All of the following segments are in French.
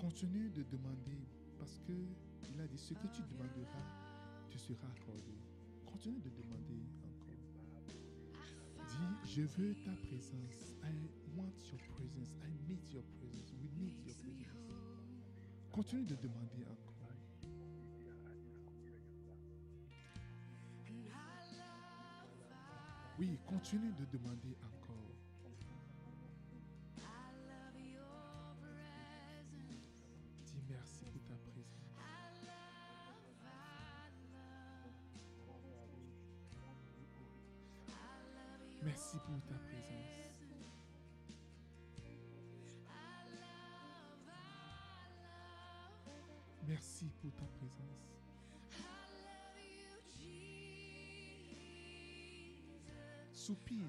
Continue de demander parce que il a dit ce que tu demanderas, te sera accordé. Continue de demander encore. Dis, je veux ta présence. I want your presence. I need your presence. We need your presence. Continue de demander encore. Oui, continue de demander encore.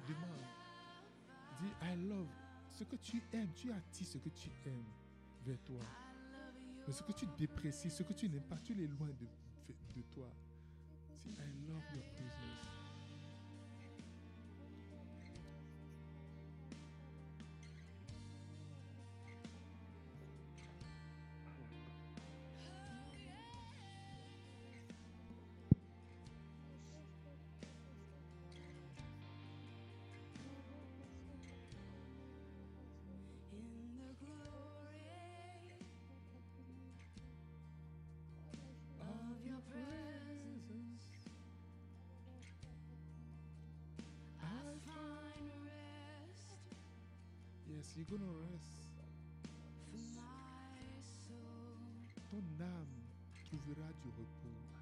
Demande. Dis, I love. Ce que tu aimes, tu attires ce que tu aimes vers toi. Mais ce que tu déprécies, ce que tu n'aimes pas, tu l'éloignes de, de toi. Dis, I love your presence. Yes, you're gonna rest. for my soul. Ton âme trouvera du repos.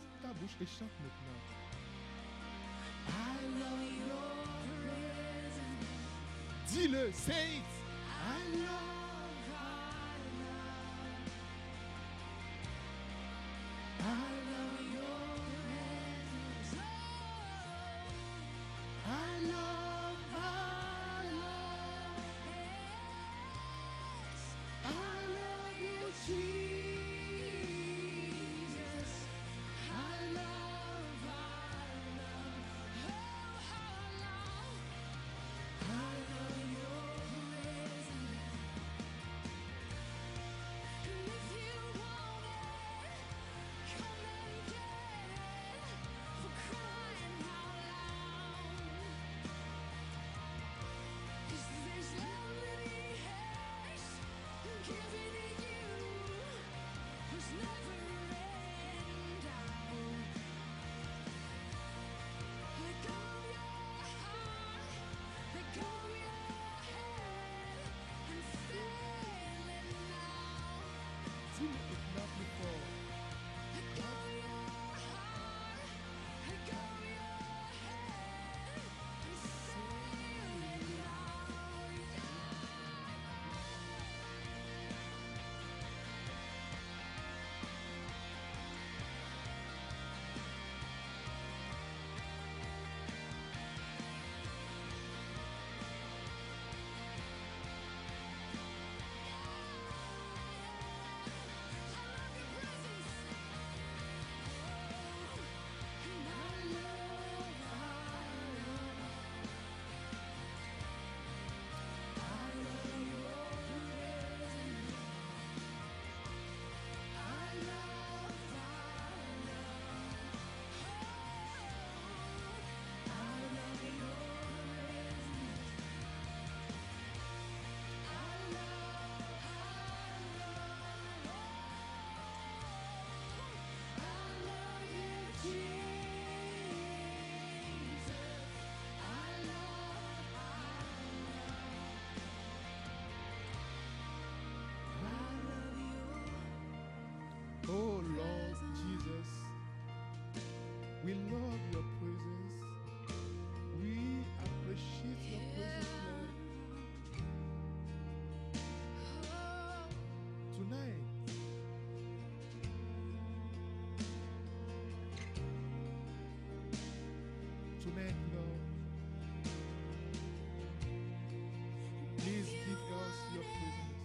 Ouvre ta bouche et chante maintenant. Dis-le. I love, Jesus. We love your presence. We appreciate your presence, Lord. Tonight, tonight, Lord, please give us your presence.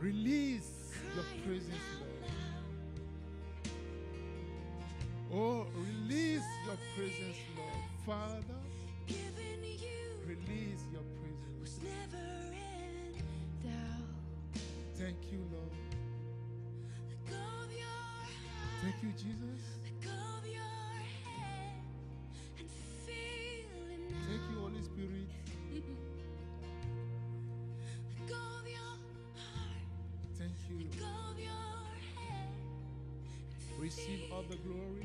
Release your presence, Father, Giving you release your presence. was never in doubt. Thank you, Lord. Let go of your heart. Thank you, Jesus. Let go of your head and feel it now. Thank you, Holy Spirit. Let go of your heart. Thank you. Let go of your head. and Receive all the glory,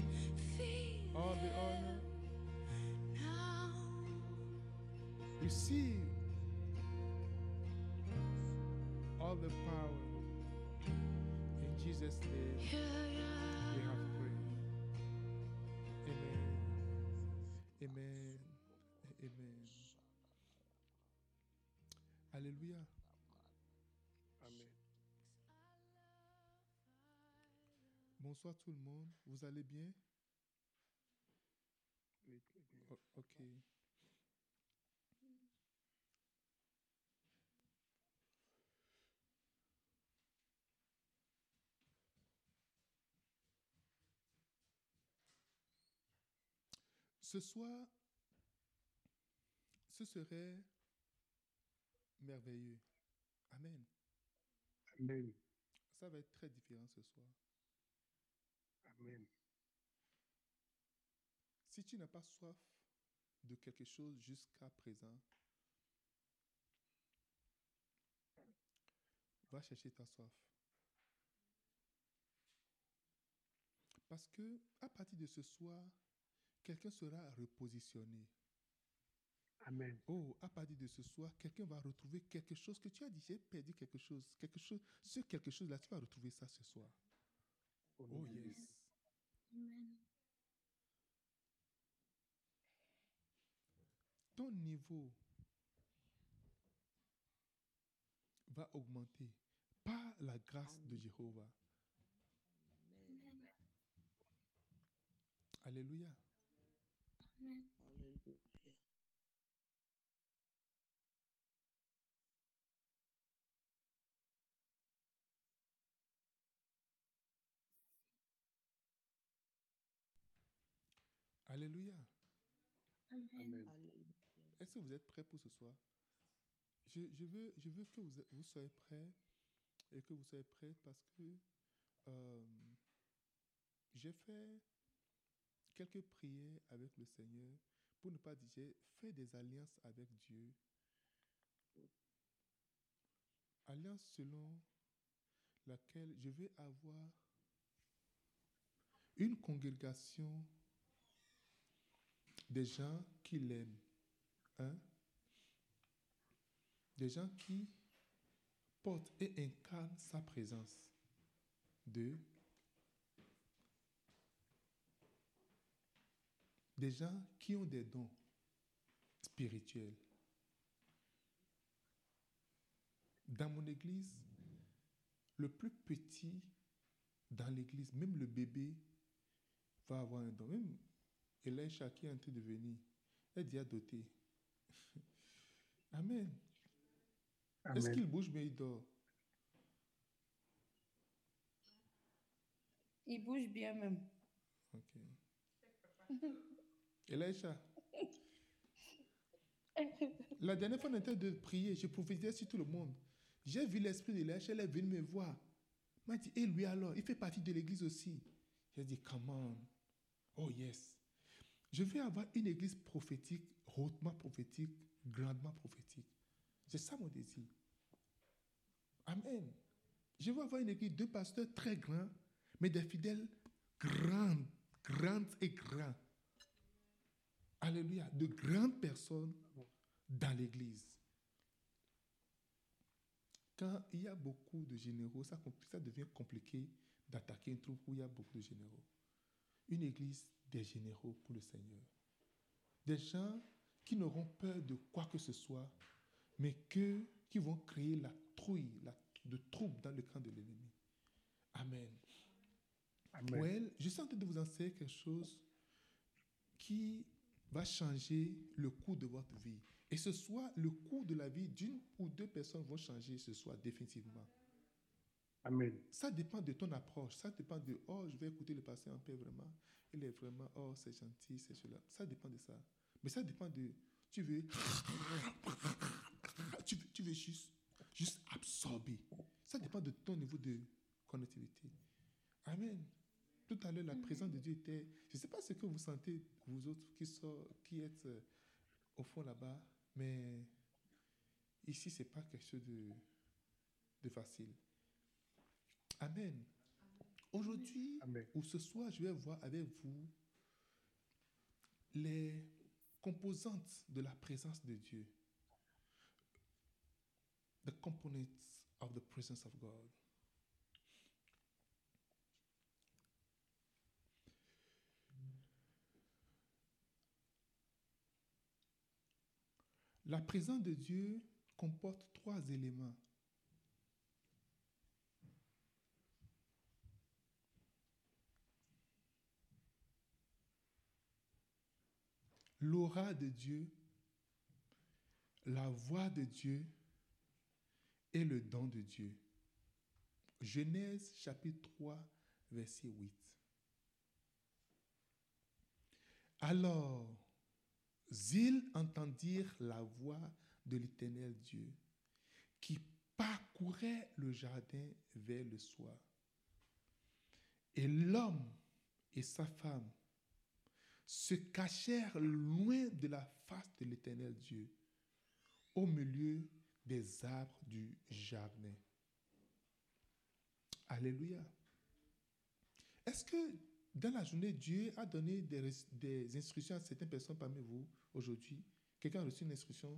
feel all the it honor. Receive all the power. In Jesus' name, Yeah, yeah. we have prayed. Amen. Amen. Amen. Alléluia. Amen. Bonsoir tout le monde. Vous allez bien? Oui, très bien. O- ok. Ce soir, ce serait merveilleux. Amen. Amen. Ça va être très différent ce soir. Amen. Si tu n'as pas soif de quelque chose jusqu'à présent, va chercher ta soif. Parce que à partir de ce soir, quelqu'un sera repositionné. Amen. Oh, à partir de ce soir, quelqu'un va retrouver quelque chose que tu as dit, j'ai perdu quelque chose, quelque chose, ce quelque chose là, tu vas retrouver ça ce soir. Oh yes. Amen. ton niveau va augmenter par la grâce de Jéhovah. Alléluia. Amen. Alléluia. Amen. Amen. Est-ce que vous êtes prêts pour ce soir? Je, je veux, je veux que vous, vous soyez prêts et que vous soyez prêts parce que euh, j'ai fait quelques prières avec le Seigneur pour ne pas dire, fait des alliances avec Dieu. Alliance selon laquelle je vais avoir une congrégation des gens qui l'aiment. Un, des gens qui portent et incarnent sa présence. Deux, des gens qui ont des dons spirituels. Dans mon église, le plus petit dans l'église, même le bébé, va avoir un don. Même Elisha qui est en train de venir, est déjà doté. Amen. Est-ce qu'il bouge mais il dort? Il bouge bien même. Ok. La dernière fois, on était de prier, je prophétisais sur tout le monde. J'ai vu l'esprit d'Elisha, elle est venue me voir. Il m'a dit, et lui alors, il fait partie de l'église aussi. J'ai dit, come on. Oh yes. Je vais avoir une église prophétique, hautement prophétique, grandement prophétique. C'est ça mon désir. Amen. Je veux avoir une église de pasteurs très grands, mais des fidèles grandes, grandes et grands. Alléluia. De grandes personnes dans l'église. Quand il y a beaucoup de généraux, ça, devient compliqué d'attaquer une troupe où il y a beaucoup de généraux. Une église des généraux pour le Seigneur. Des gens qui n'auront peur de quoi que ce soit, mais que, qui vont créer la trouille, la, de trouble dans le camp de l'ennemi. Amen. Amen. Well, je suis en train de vous enseigner quelque chose qui va changer le cours de votre vie. Et ce soit le cours de la vie d'une ou deux personnes vont changer ce soir définitivement. Amen. Ça dépend de ton approche. Ça dépend de, oh, je vais écouter le passé en paix vraiment. Il est vraiment, oh, c'est gentil, c'est cela. Ça dépend de ça. Mais ça dépend de, tu veux, tu veux, tu veux juste, juste absorber. Ça dépend de ton niveau de connectivité. Amen. Tout à l'heure, la présence de Dieu était, je ne sais pas ce que vous sentez, vous autres qui, sont, qui êtes euh, au fond là-bas, mais ici, ce n'est pas quelque chose de, de facile. Amen. Aujourd'hui, ou ce soir, je vais voir avec vous les composantes de la présence de Dieu. The components of the presence of God. La présence de Dieu comporte trois éléments. L'aura de Dieu, la voix de Dieu et le don de Dieu. Genèse chapitre 3, verset 8. Alors, ils entendirent la voix de l'Éternel Dieu qui parcourait le jardin vers le soir. Et l'homme et sa femme se cachèrent loin de la face de l'Éternel Dieu, au milieu des arbres du jardin. Alléluia. Est-ce que dans la journée, Dieu a donné des, des instructions à certaines personnes parmi vous aujourd'hui Quelqu'un a reçu une instruction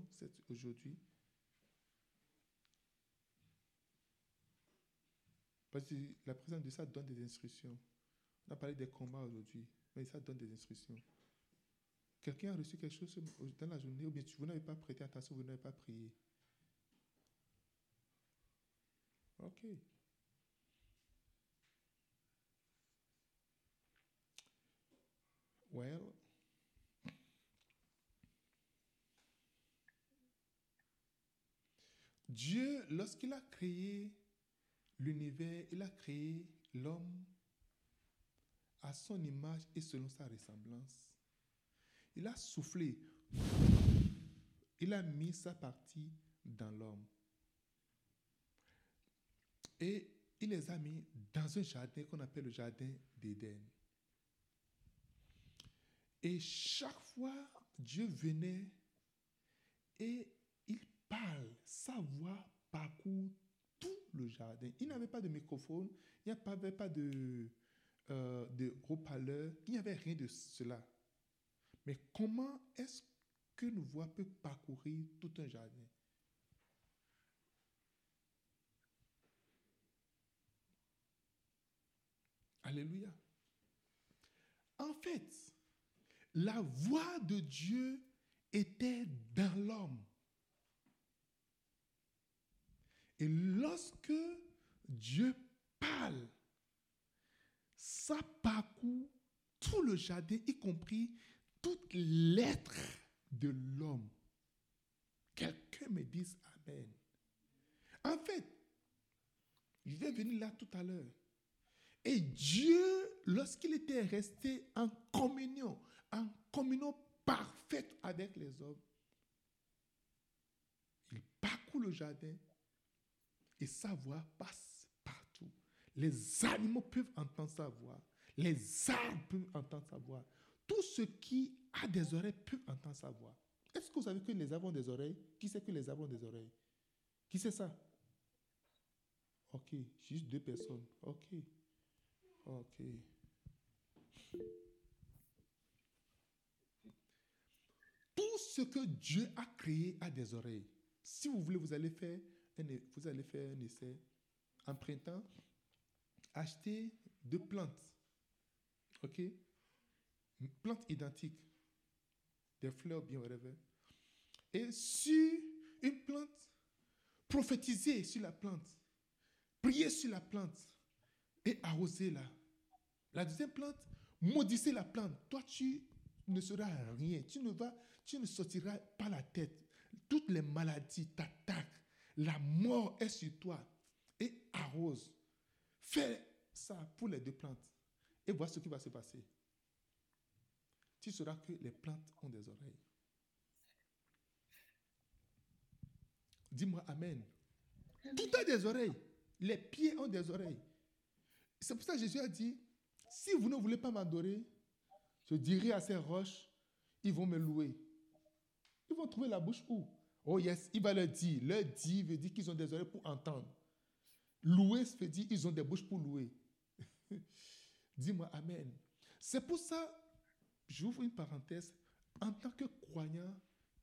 aujourd'hui Parce que la présence de ça donne des instructions. On a parlé des combats aujourd'hui, mais ça donne des instructions. Quelqu'un a reçu quelque chose dans la journée, ou bien vous n'avez pas prêté attention, vous n'avez pas prié. Ok. Well, Dieu, lorsqu'il a créé l'univers, il a créé l'homme à son image et selon sa ressemblance. Il a soufflé, il a mis sa partie dans l'homme. Et il les a mis dans un jardin qu'on appelle le jardin d'Éden. Et chaque fois, Dieu venait et Sa voix parcourt tout le jardin. Il n'avait pas de microphone, il n'y avait pas de, euh, de il n'y avait rien de cela. Mais comment est-ce qu'une voix peut parcourir tout un jardin? Alléluia. En fait, la voix de Dieu était dans l'homme. Et lorsque Dieu parle, ça parcourt tout le jardin, y compris toute l'être de l'homme. Quelqu'un me dise Amen. En fait, je vais venir là tout à l'heure. Et Dieu, lorsqu'il était resté en communion, en communion parfaite avec les hommes, il parcourt le jardin et sa voix passe partout. Les animaux peuvent entendre sa voix. Les arbres peuvent entendre sa voix. Tout ce qui a des oreilles peut entendre sa voix. Est-ce que vous savez que les ont des oreilles? Qui sait que les ont des oreilles? Qui sait ça? Ok, juste deux personnes. Ok. Ok. Tout ce que Dieu a créé a des oreilles. Si vous voulez, vous allez faire vous allez faire un essai. En printemps, achetez deux plantes. OK? Une plante identique. Des fleurs, bien, whatever. Et sur une plante, prophétisez sur la plante. Priez sur la plante. Et arrosez-la. La deuxième plante, maudissez la plante. Toi, tu, ne sera rien. Tu ne, vas, tu ne sortiras pas la tête. Toutes les maladies t'attaquent. La mort est sur toi. Et arrose. Fais ça pour les deux plantes. Et vois ce qui va se passer. Tu sauras que les plantes ont des oreilles. Dis-moi Amen. Tout a des oreilles. Les pieds ont des oreilles. C'est pour ça que Jésus a dit, si vous ne voulez pas m'adorer, je dirai à ces roches, ils vont me louer. Ils vont trouver la bouche où? Oh yes, il va leur dire. Leur dire veut dire qu'ils ont des oreilles pour entendre. Louer veut dire qu'ils ont des bouches pour louer. Dis-moi Amen. C'est pour ça, j'ouvre une parenthèse, en tant que croyant,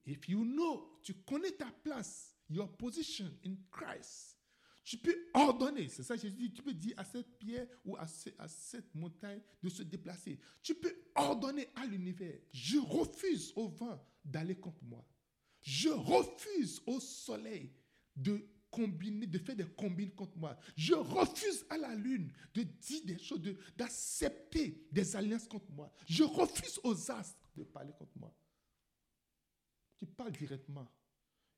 if you know, tu connais ta place, your position in Christ, tu peux ordonner, c'est ça Jésus dit, tu peux dire à cette pierre ou à cette montagne de se déplacer. Tu peux ordonner à l'univers, je refuse au vent d'aller contre moi. Je refuse au soleil de combiner, de faire des combines contre moi. Je refuse à la lune de dire des choses, d'accepter des alliances contre moi. Je refuse aux astres de parler contre moi. Tu parles directement.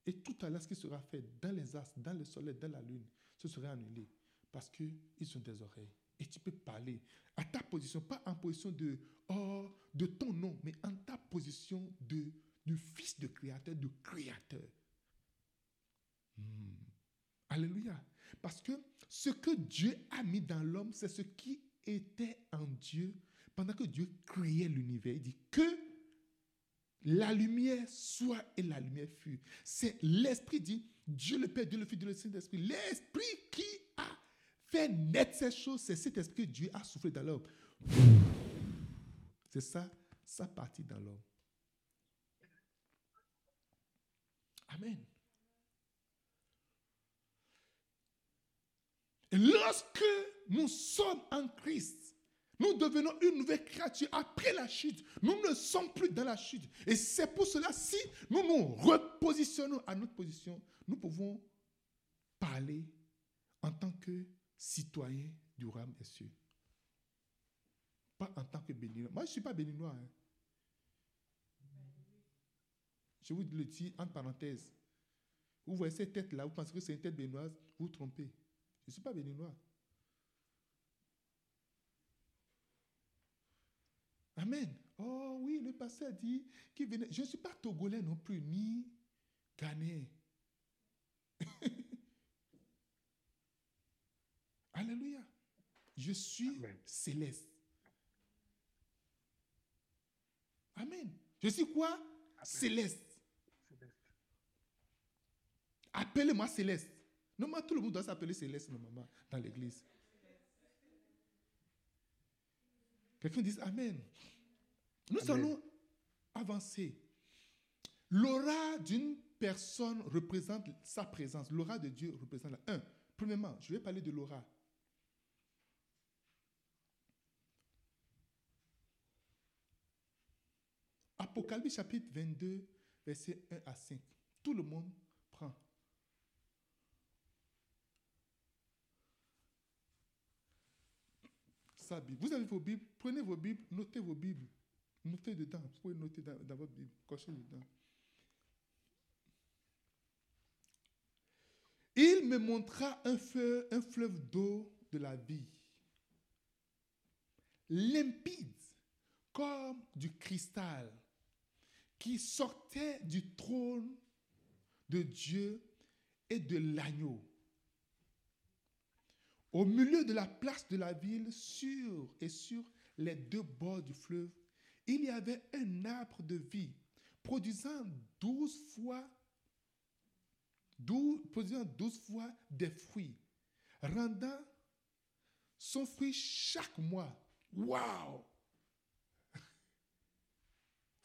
Et tout à l'heure, ce qui sera fait dans les astres, dans le soleil, dans la lune, ce sera annulé. Parce qu'ils ont des oreilles. Et tu peux parler à ta position, pas en position de, oh, de ton nom, mais en ta position de, du fils de créateur, du créateur. Hmm. Alléluia. Parce que ce que Dieu a mis dans l'homme, c'est ce qui était en Dieu pendant que Dieu créait l'univers. Il dit que la lumière soit et la lumière fut. C'est l'Esprit dit, Dieu le Père, Dieu le Fils, Dieu le Saint-Esprit. L'Esprit qui a fait naître ces choses, c'est cet esprit que Dieu a soufflé dans l'homme. C'est ça, ça partit dans l'homme. Amen. Et lorsque nous sommes en Christ, nous devenons une nouvelle créature après la chute. Nous ne sommes plus dans la chute. Et c'est pour cela, si nous nous repositionnons à notre position, nous pouvons parler en tant que citoyens du royaume des cieux. Pas en tant que béninois. Moi, je ne suis pas béninois. hein. Je vous le dis entre parenthèses. Vous voyez cette tête-là, vous pensez que c'est une tête béninoise, vous vous trompez. Je ne suis pas béninois. Amen. Oh oui, le pasteur dit qu'il venait. Je ne suis pas togolais non plus, ni ghanéen. Alléluia. Je suis Amen. céleste. Amen. Je suis quoi? Céleste. Appelez-moi Céleste. Normalement, tout le monde doit s'appeler Céleste, normalement, dans l'église. Quelqu'un dit Amen. Nous Amen. allons avancer. L'aura d'une personne représente sa présence. L'aura de Dieu représente la. Un, premièrement, je vais parler de l'aura. Apocalypse chapitre 22, verset 1 à 5. Tout le monde Sa Bible. Vous avez vos Bibles, prenez vos Bibles, notez vos Bibles. Notez dedans. Vous pouvez noter dans, dans votre Bible. Cochez dedans. Il me montra un, feu, un fleuve d'eau de la vie, limpide comme du cristal, qui sortait du trône de Dieu et de l'agneau. Au milieu de la place de la ville, sur et sur les deux bords du fleuve, il y avait un arbre de vie produisant douze fois, dou- produisant douze fois des fruits, rendant son fruit chaque mois. Waouh! Vous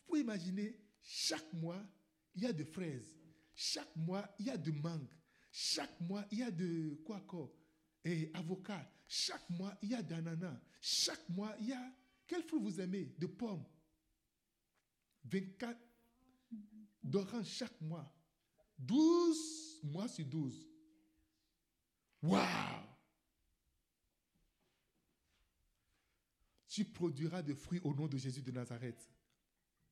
pouvez imaginer, chaque mois, il y a de fraises. Chaque mois, il y a de mangue. Chaque mois, il y a de quoi encore? Et avocat. Chaque mois, il y a d'ananas. Chaque mois, il y a... Quel fruit vous aimez De pommes. 24 d'oranges chaque mois. 12 mois sur 12. Waouh Tu produiras des fruits au nom de Jésus de Nazareth.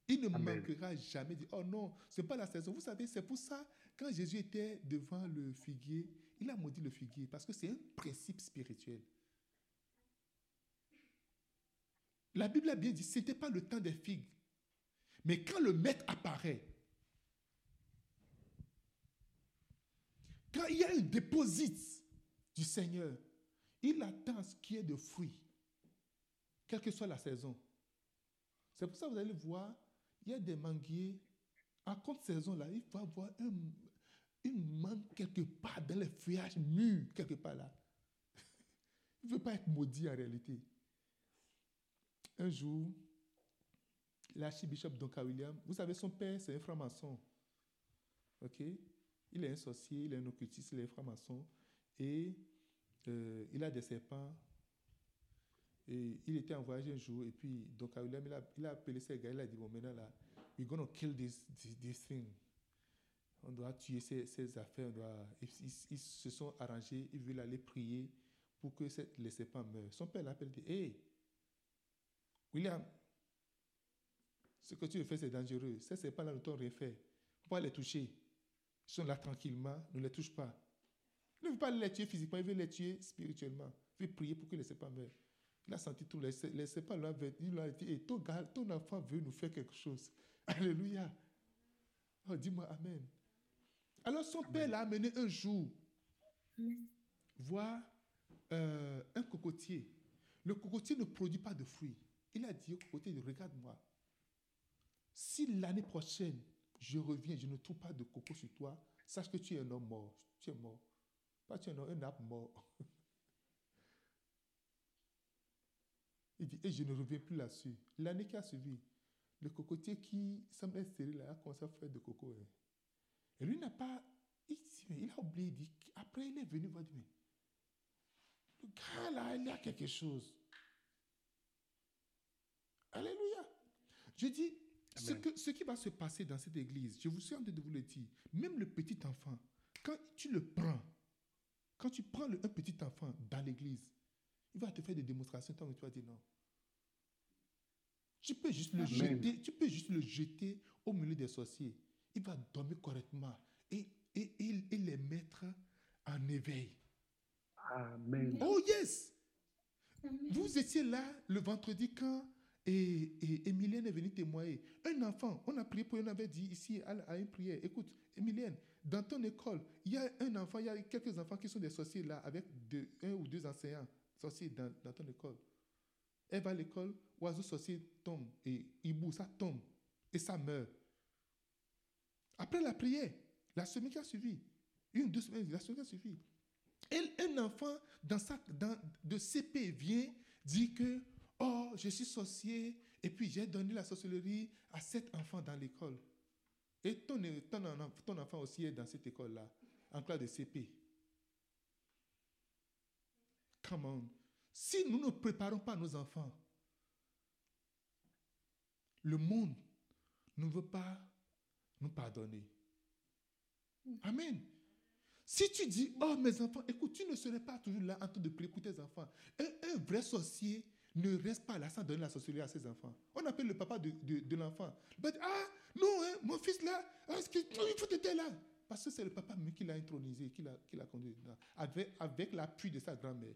Il ne Amen. manquera jamais. de- Oh non, ce n'est pas la saison. Vous savez, c'est pour ça, quand Jésus était devant le figuier, il a maudit le figuier parce que c'est un principe spirituel. La Bible a bien dit, ce n'était pas le temps des figues. Mais quand le maître apparaît, quand il y a un déposit du Seigneur, il attend ce qui est de fruits, quelle que soit la saison. C'est pour ça que vous allez voir, il y a des manguiers, en contre saison là, il faut avoir un, une mangue quelque part dans les feuillages mûrs, quelque part là. Il ne veut pas être maudit en réalité. Un jour, l'archibishop Duncan William, vous savez, son père, c'est un franc-maçon. OK? Il est un sorcier, il est un occultiste, il est un franc-maçon. Et euh, il a des serpents. Et il était en voyage un jour, et puis Duncan William, il a, il a appelé ses gars, il a dit, bon, maintenant là, we're going to kill this, this, this thing. On doit tuer ces, affaires. On. Ils, se sont arrangés, ils veulent aller prier pour que cette- les serpents meurent. Son père l'appelle et dit Hé, William, ce que tu fais, c'est dangereux. Ces serpents-là ne t'ont rien fait. Il ne les toucher. Ils sont là tranquillement, ne les touche pas. Il ne veut pas les tuer physiquement, il veut les tuer spirituellement. Il veut prier pour que les serpents meurent. Il a senti tout. Les, les serpents lui a dit gars, ton enfant veut nous faire quelque chose. Alléluia. Oh, dis-moi Amen. Alors son père l'a amené un jour voir euh, un cocotier. Le cocotier ne produit pas de fruits. Il a dit au cocotier, regarde-moi. Si l'année prochaine, je reviens, je ne trouve pas de coco sur toi, sache que tu es un homme mort. Tu es mort. Pas tu es un, homme- un arbre mort. Il dit, et je ne reviens plus là-dessus. L'année qui a suivi, le cocotier qui semblait stérile là, a commencé à faire de coco. hein. Et lui n'a pas. Il, il a oublié. dit, après, il est venu voir. Mais le gars là, il y a quelque chose. Alléluia. Je dis, ce, que, ce qui va se passer dans cette église, je vous suis en train de vous le dire, même le petit enfant, quand tu le prends, quand tu prends le- un petit enfant dans l'église, il va te faire des démonstrations tant que tu vas dire non. Tu peux juste le Amen. jeter, tu peux juste le jeter au milieu des sorciers. Il va dormir correctement et, et, et- et les mettre en éveil. Amen. Oh yes! Vous étiez là le vendredi quand et, et Emilienne est venue témoigner. Un enfant, on a prié pour, on avait dit ici à, à une prière, écoute, Emilienne, dans ton école, il y a un enfant, il y a quelques enfants qui sont des sorciers là, avec deux- un ou deux enseignants sorciers dans, dans ton école. Elle va à l'école, oiseau sorcier tombe, et hibou, ça tombe, et ça meurt. Après la prière, la semaine qui a suivi, une, deux semaines, la semaine qui a suivi, un enfant dans sa, dans, de CP vient dire que, oh, je suis sorcier, et puis j'ai donné la sorcellerie à sept enfants dans l'école. Et ton, ton, ton enfant aussi est dans cette école-là, en classe de CP. Come on. Si nous ne préparons pas nos enfants, le monde ne veut pas nous pardonner. Amen. Si tu dis, oh mes enfants, écoute, tu ne serais pas toujours là en train de prier pour tes enfants. Un, vrai sorcier ne reste pas là sans donner la sorcellerie à ses enfants. On appelle le papa de, de, de l'enfant. Ah non, hein, mon fils là, ah, que, il faut être là. Parce que c'est le papa qui l'a intronisé, qui l'a conduit là, avec, avec l'appui de sa grand-mère.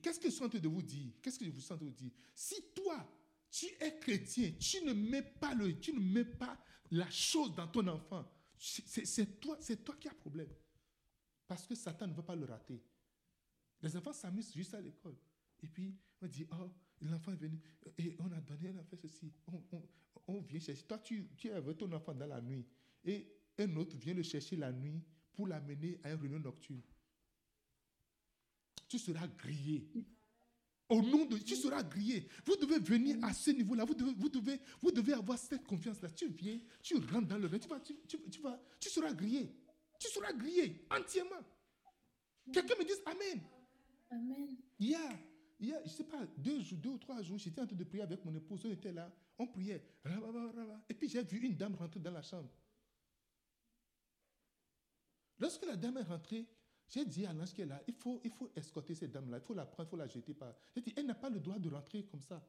Qu'est-ce que je suis en train de vous dire? Qu'est-ce que je vous sens de vous dire? Si toi, tu es chrétien, tu ne mets pas le, tu ne mets pas la chose dans ton enfant, c'est toi, toi qui as problème. Parce que Satan ne va pas le rater. Les enfants s'amusent juste à l'école. Et puis, on dit, oh, l'enfant est venu, et on a donné, on a fait ceci. On vient chercher. Toi, tu, tu es avec ton enfant dans la nuit. Et un autre vient le chercher la nuit pour l'amener à une réunion nocturne. Tu seras grillé. Au nom de tu seras grillé. Vous devez venir à ce niveau-là. Vous devez, vous, devez, vous devez avoir cette confiance-là. Tu viens, tu rentres dans le tu vas, tu, tu- tu vas, tu seras grillé. Tu seras grillé entièrement. Quelqu'un me dise Amen. Amen. Il y a, il y a, je sais pas, deux, deux ou trois jours, j'étais en train de prier avec mon épouse. On était là, on priait. Et puis j'ai vu une dame rentrer dans la chambre. Lorsque la dame est rentrée, j'ai dit à l'ange qui est là, il faut, il faut escorter cette dame-là, il faut la prendre, il faut la jeter par. J'ai dit, elle n'a pas le droit de rentrer comme ça.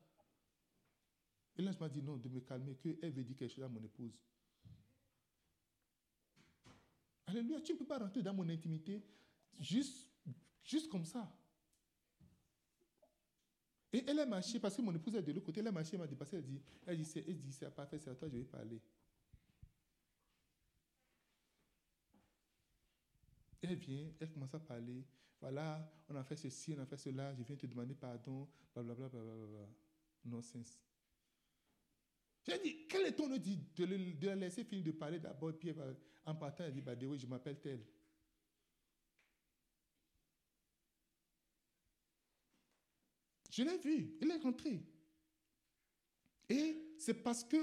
Et l'ange m'a dit non, de me calmer, qu'elle veut dire quelque chose à mon épouse. Alléluia, tu ne peux pas rentrer dans mon intimité juste, juste comme ça. Et elle a marché, parce que mon épouse est de l'autre côté, elle a marché, elle m'a dépassé, elle dit, elle dit, elle dit, c'est pas fait, c'est à toi, je vais parler. Elle vient, elle commence à parler. Voilà, on a fait ceci, on a fait cela, je viens te demander pardon, blablabla, blablabla. Nonsense. J'ai dit, quel est ton de, de la laisser finir de parler d'abord, puis en partant, elle dit, bah, oui, je m'appelle tel. Je l'ai vu, il est rentré. Et c'est parce que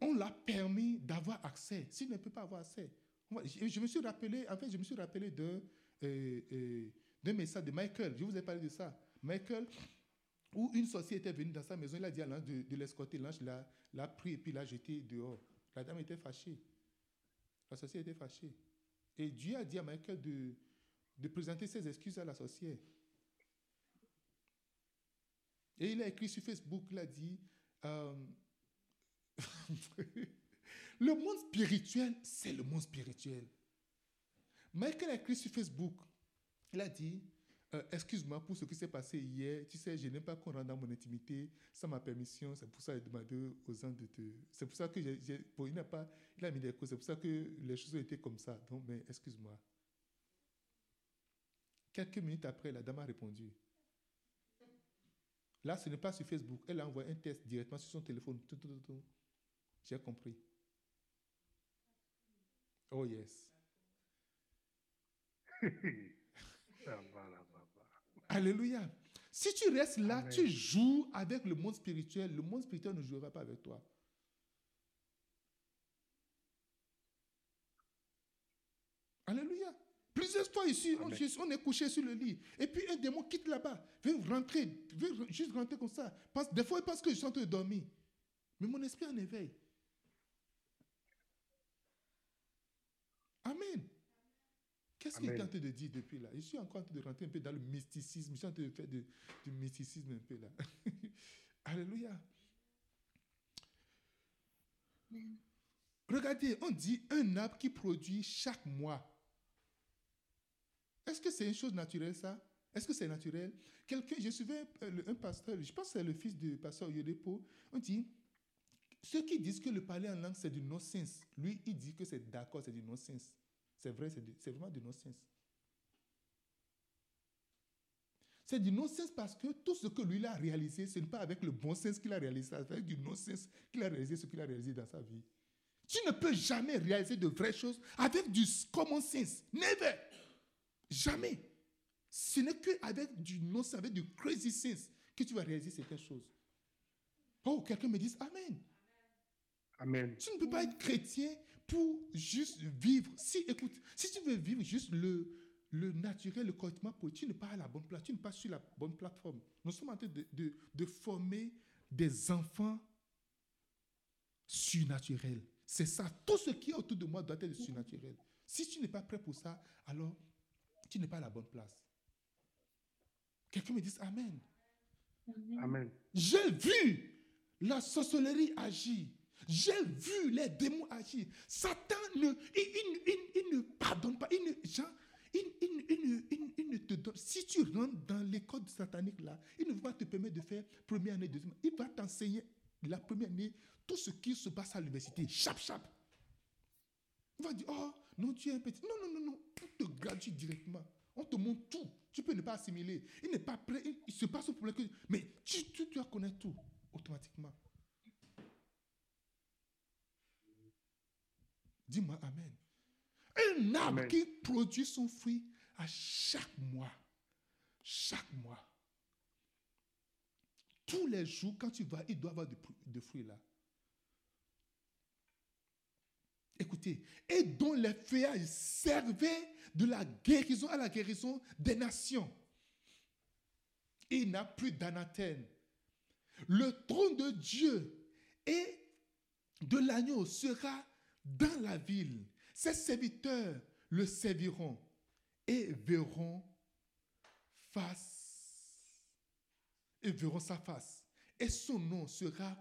on l'a permis d'avoir accès. S'il ne peut pas avoir accès. Je, me suis rappelé, en fait, je me suis rappelé d'un euh, euh, message de Michael. Je vous ai parlé de ça. Michael, où une sorcière était venue dans sa maison, il a dit à l'ange de, de l'escorter. L'ange l'a pris et puis l'a jeté dehors. La dame était fâchée. La sorcière était fâchée. Et Dieu a dit à Michael de, de présenter ses excuses à la sorcière. Et il a écrit sur Facebook, il a dit, euh, le monde spirituel, c'est le monde spirituel. Michael a écrit sur Facebook, il a dit, euh, excuse-moi pour ce qui s'est passé hier, tu sais, je n'aime pas qu'on rentre dans mon intimité sans ma permission, c'est pour ça que j'ai demandé aux gens de te... C'est pour ça que bon, il n'a pas... Il a mis des causes, c'est pour ça que les choses ont été comme ça. Donc, mais excuse-moi. Quelques minutes après, la dame a répondu. Là, ce n'est pas sur Facebook. Elle a envoyé un test directement sur son téléphone. J'ai compris. Oh yes. Alléluia. Si tu restes là, Amen. tu joues avec le monde spirituel. Le monde spirituel ne jouera pas avec toi. Alléluia. Plusieurs fois ici, on, est couché sur le lit. Et puis un démon quitte là-bas, veut rentrer, veut juste rentrer comme ça. Parce, des fois, parce que je suis en train de dormir. Mais mon esprit est en éveil. Amen. Qu'est-ce qu'il est en train de dire depuis là? Je suis encore en train de rentrer un peu dans le mysticisme. Je suis en train de faire de- du mysticisme un peu là. Alléluia. Regardez, on dit un arbre qui produit chaque mois. Est-ce que c'est une chose naturelle ça? Est-ce que c'est naturel? Quelqu'un, je suivais euh, un pasteur, je pense que c'est le fils du pasteur Yodepo, on dit, ceux qui disent que le parler en langue c'est du non-sens, lui il dit que c'est d'accord, c'est du non-sens. C'est vrai, c'est vraiment du non-sens. C'est du non-sens parce que tout ce que lui a réalisé, ce n'est pas avec le bon sens qu'il a réalisé, c'est avec du non-sens qu'il a réalisé ce qu'il a réalisé dans sa vie. Tu ne peux jamais réaliser de vraies choses avec du common sense. Never. Jamais. Ce n'est qu'avec du non-sens, avec du crazy sense que tu vas réaliser certaines choses. Oh, quelqu'un me dit Amen. Amen. Tu ne peux pas être chrétien pour juste vivre. Si, écoute, si tu veux vivre juste le, le naturel, le correctement, tu n'es pas à la bonne place, tu n'es pas sur la bonne plateforme. Nous sommes en train de, de- de former des enfants surnaturels. C'est ça. Tout ce qui est autour de moi doit être surnaturel. Si tu n'es pas prêt pour ça, alors tu n'es pas à la bonne place. Quelqu'un me dit Amen. Amen. J'ai vu la sorcellerie agir. J'ai vu les démons agir. Satan ne, il, il- ne pardonne pas. Il ne, il, ne- te donne. Si tu rentres dans l'école satanique là, il ne va pas te permettre de faire première année, deuxième. Il va t'enseigner la première année tout ce qui se passe à l'université. Chap, chap. Il va dire, oh, non, tu es un petit. Non, non, non, non. On te gradue directement. On te montre tout. Tu peux ne pas assimiler. Il n'est pas prêt. Il, se passe un problème. Que, mais tu, tu dois connaître tout automatiquement. Dis-moi Amen. Un arbre Amen. qui produit son fruit à chaque mois. Chaque mois. Tous les jours, quand tu vas, il doit avoir de, de fruits là. Écoutez, et dont les feuillages servaient de la guérison à la guérison des nations. Il n'a plus d'anathène. Le trône de Dieu et de l'agneau sera dans la ville. Ses serviteurs le serviront et verront face et verront sa face. Et son nom sera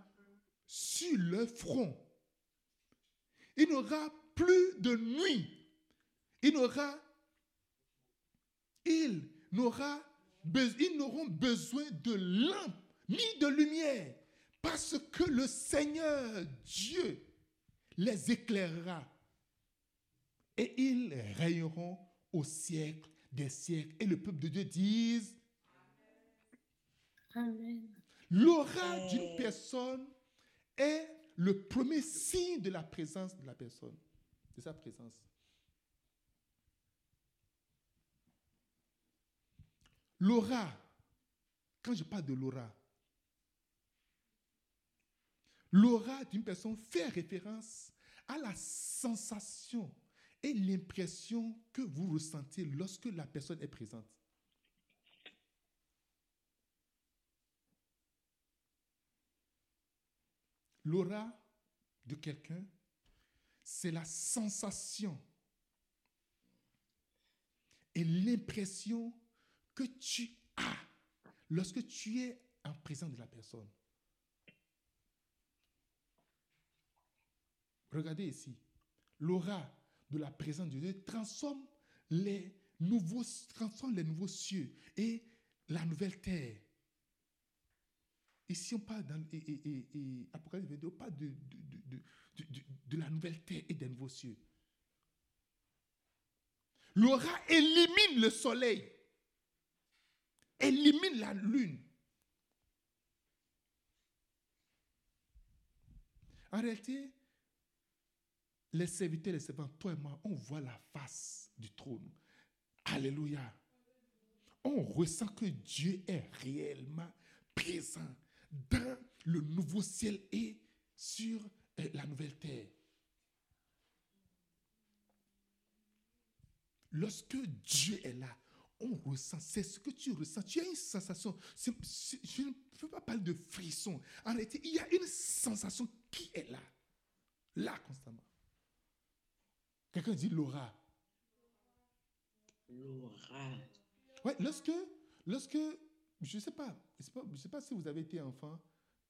sur leur front. Il n'aura plus de nuit. Il n'aura, ils n'auront besoin de lampe ni de lumière, parce que le Seigneur Dieu les éclairera et ils règneront au siècle des siècles. Et le peuple de Dieu dise, Amen. l'aura d'une personne est le premier signe de la présence de la personne, de sa présence. L'aura, quand je parle de l'aura, l'aura d'une personne fait référence à la sensation et l'impression que vous ressentez lorsque la personne est présente. L'aura de quelqu'un, c'est la sensation et l'impression que tu as lorsque tu es en présence de la personne. Regardez ici. L'aura de la présence de Dieu transforme les nouveaux, transforme les nouveaux cieux et la nouvelle terre. Ici, on parle dans et, Apocalypse 22, on parle de- de- de- de la nouvelle terre et des nouveaux cieux. L'aura élimine le soleil, élimine la lune. En réalité, les serviteurs, les servants, toi et moi, on voit la face du trône. Alléluia. On ressent que Dieu est réellement présent dans le nouveau ciel et sur euh, la nouvelle terre. Lorsque Dieu est là, on ressent, c'est ce que tu ressens. Tu as une sensation. je ne peux pas parler de frisson. En réalité, il y a une sensation qui est là. Là, constamment. Quelqu'un dit l'aura. L'aura. Ouais, lorsque, lorsque, je ne sais pas, je sais pas, je sais pas si vous avez été enfant,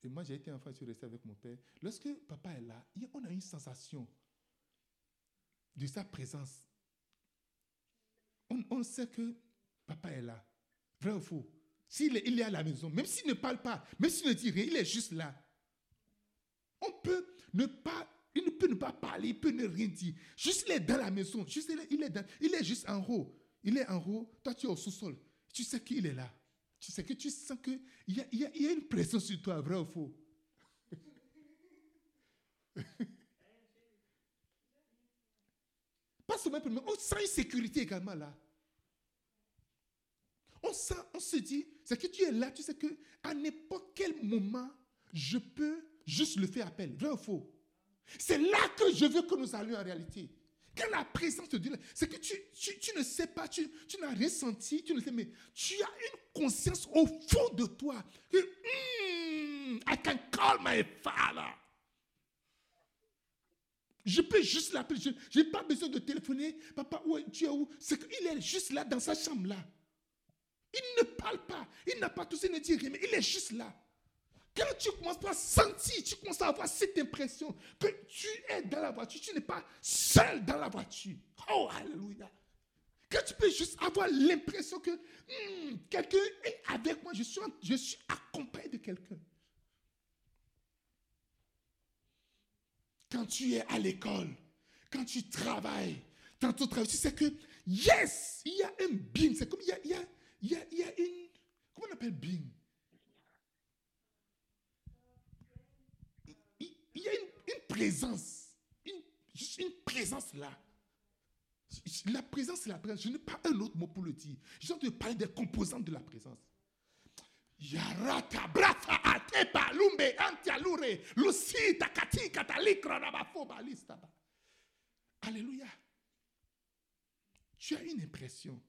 et moi j'ai été enfant, je suis resté avec mon père. Lorsque papa est là, on a une sensation de sa présence. On, on sait que papa est là. Vrai ou faux? S'il est, il est à la maison, même s'il ne parle pas, même s'il ne dit rien, il est juste là. On peut ne pas, il ne peut ne pas parler, il peut ne rien dire. Juste il est dans la maison, juste il est, il est, juste en haut. Il est en haut, toi tu es au sous-sol. Tu sais qu'il est là. Tu sais que tu sens qu'il y a, y, a, une présence sur toi, vrai ou faux? Pas seulement on sent une sécurité également là. On sent, on se dit, c'est que tu es là, tu sais que à n'importe quel moment, je peux juste le faire appel. Vrai ou faux? C'est là que je veux que nous allions en réalité. Quand la présence de Dieu, c'est que tu, tu, tu ne sais pas, tu, tu n'as rien senti, tu ne sais, mais tu as une conscience au fond de toi Hmm, I can call my father. Je peux juste l'appeler. Je n'ai pas besoin de téléphoner. Papa, où tu es où? C'est qu'il est juste là dans sa chambre là. Il ne parle pas. Il n'a pas tout ça, il ne dit rien, mais il est juste là. Quand tu commences à sentir, tu commences à avoir cette impression que tu es dans la voiture, tu n'es pas seul dans la voiture. Oh, alléluia. Quand tu peux juste avoir l'impression que hmm, quelqu'un est avec moi, je suis, je suis accompagné de quelqu'un. Quand tu es à l'école, quand tu travailles, dans ton travail, tu sais que, yes, il y a un being. C'est comme il y a, il y a, il y a, il y a une, comment on appelle being il, y a une, présence, une, présence là. La présence, c'est la présence. Je n'ai pas un autre mot pour le dire. Je train de parler des composantes de la présence. Yarata, brata, atepa, lumbe, antialure, lucita. Alléluia. Tu as une impression.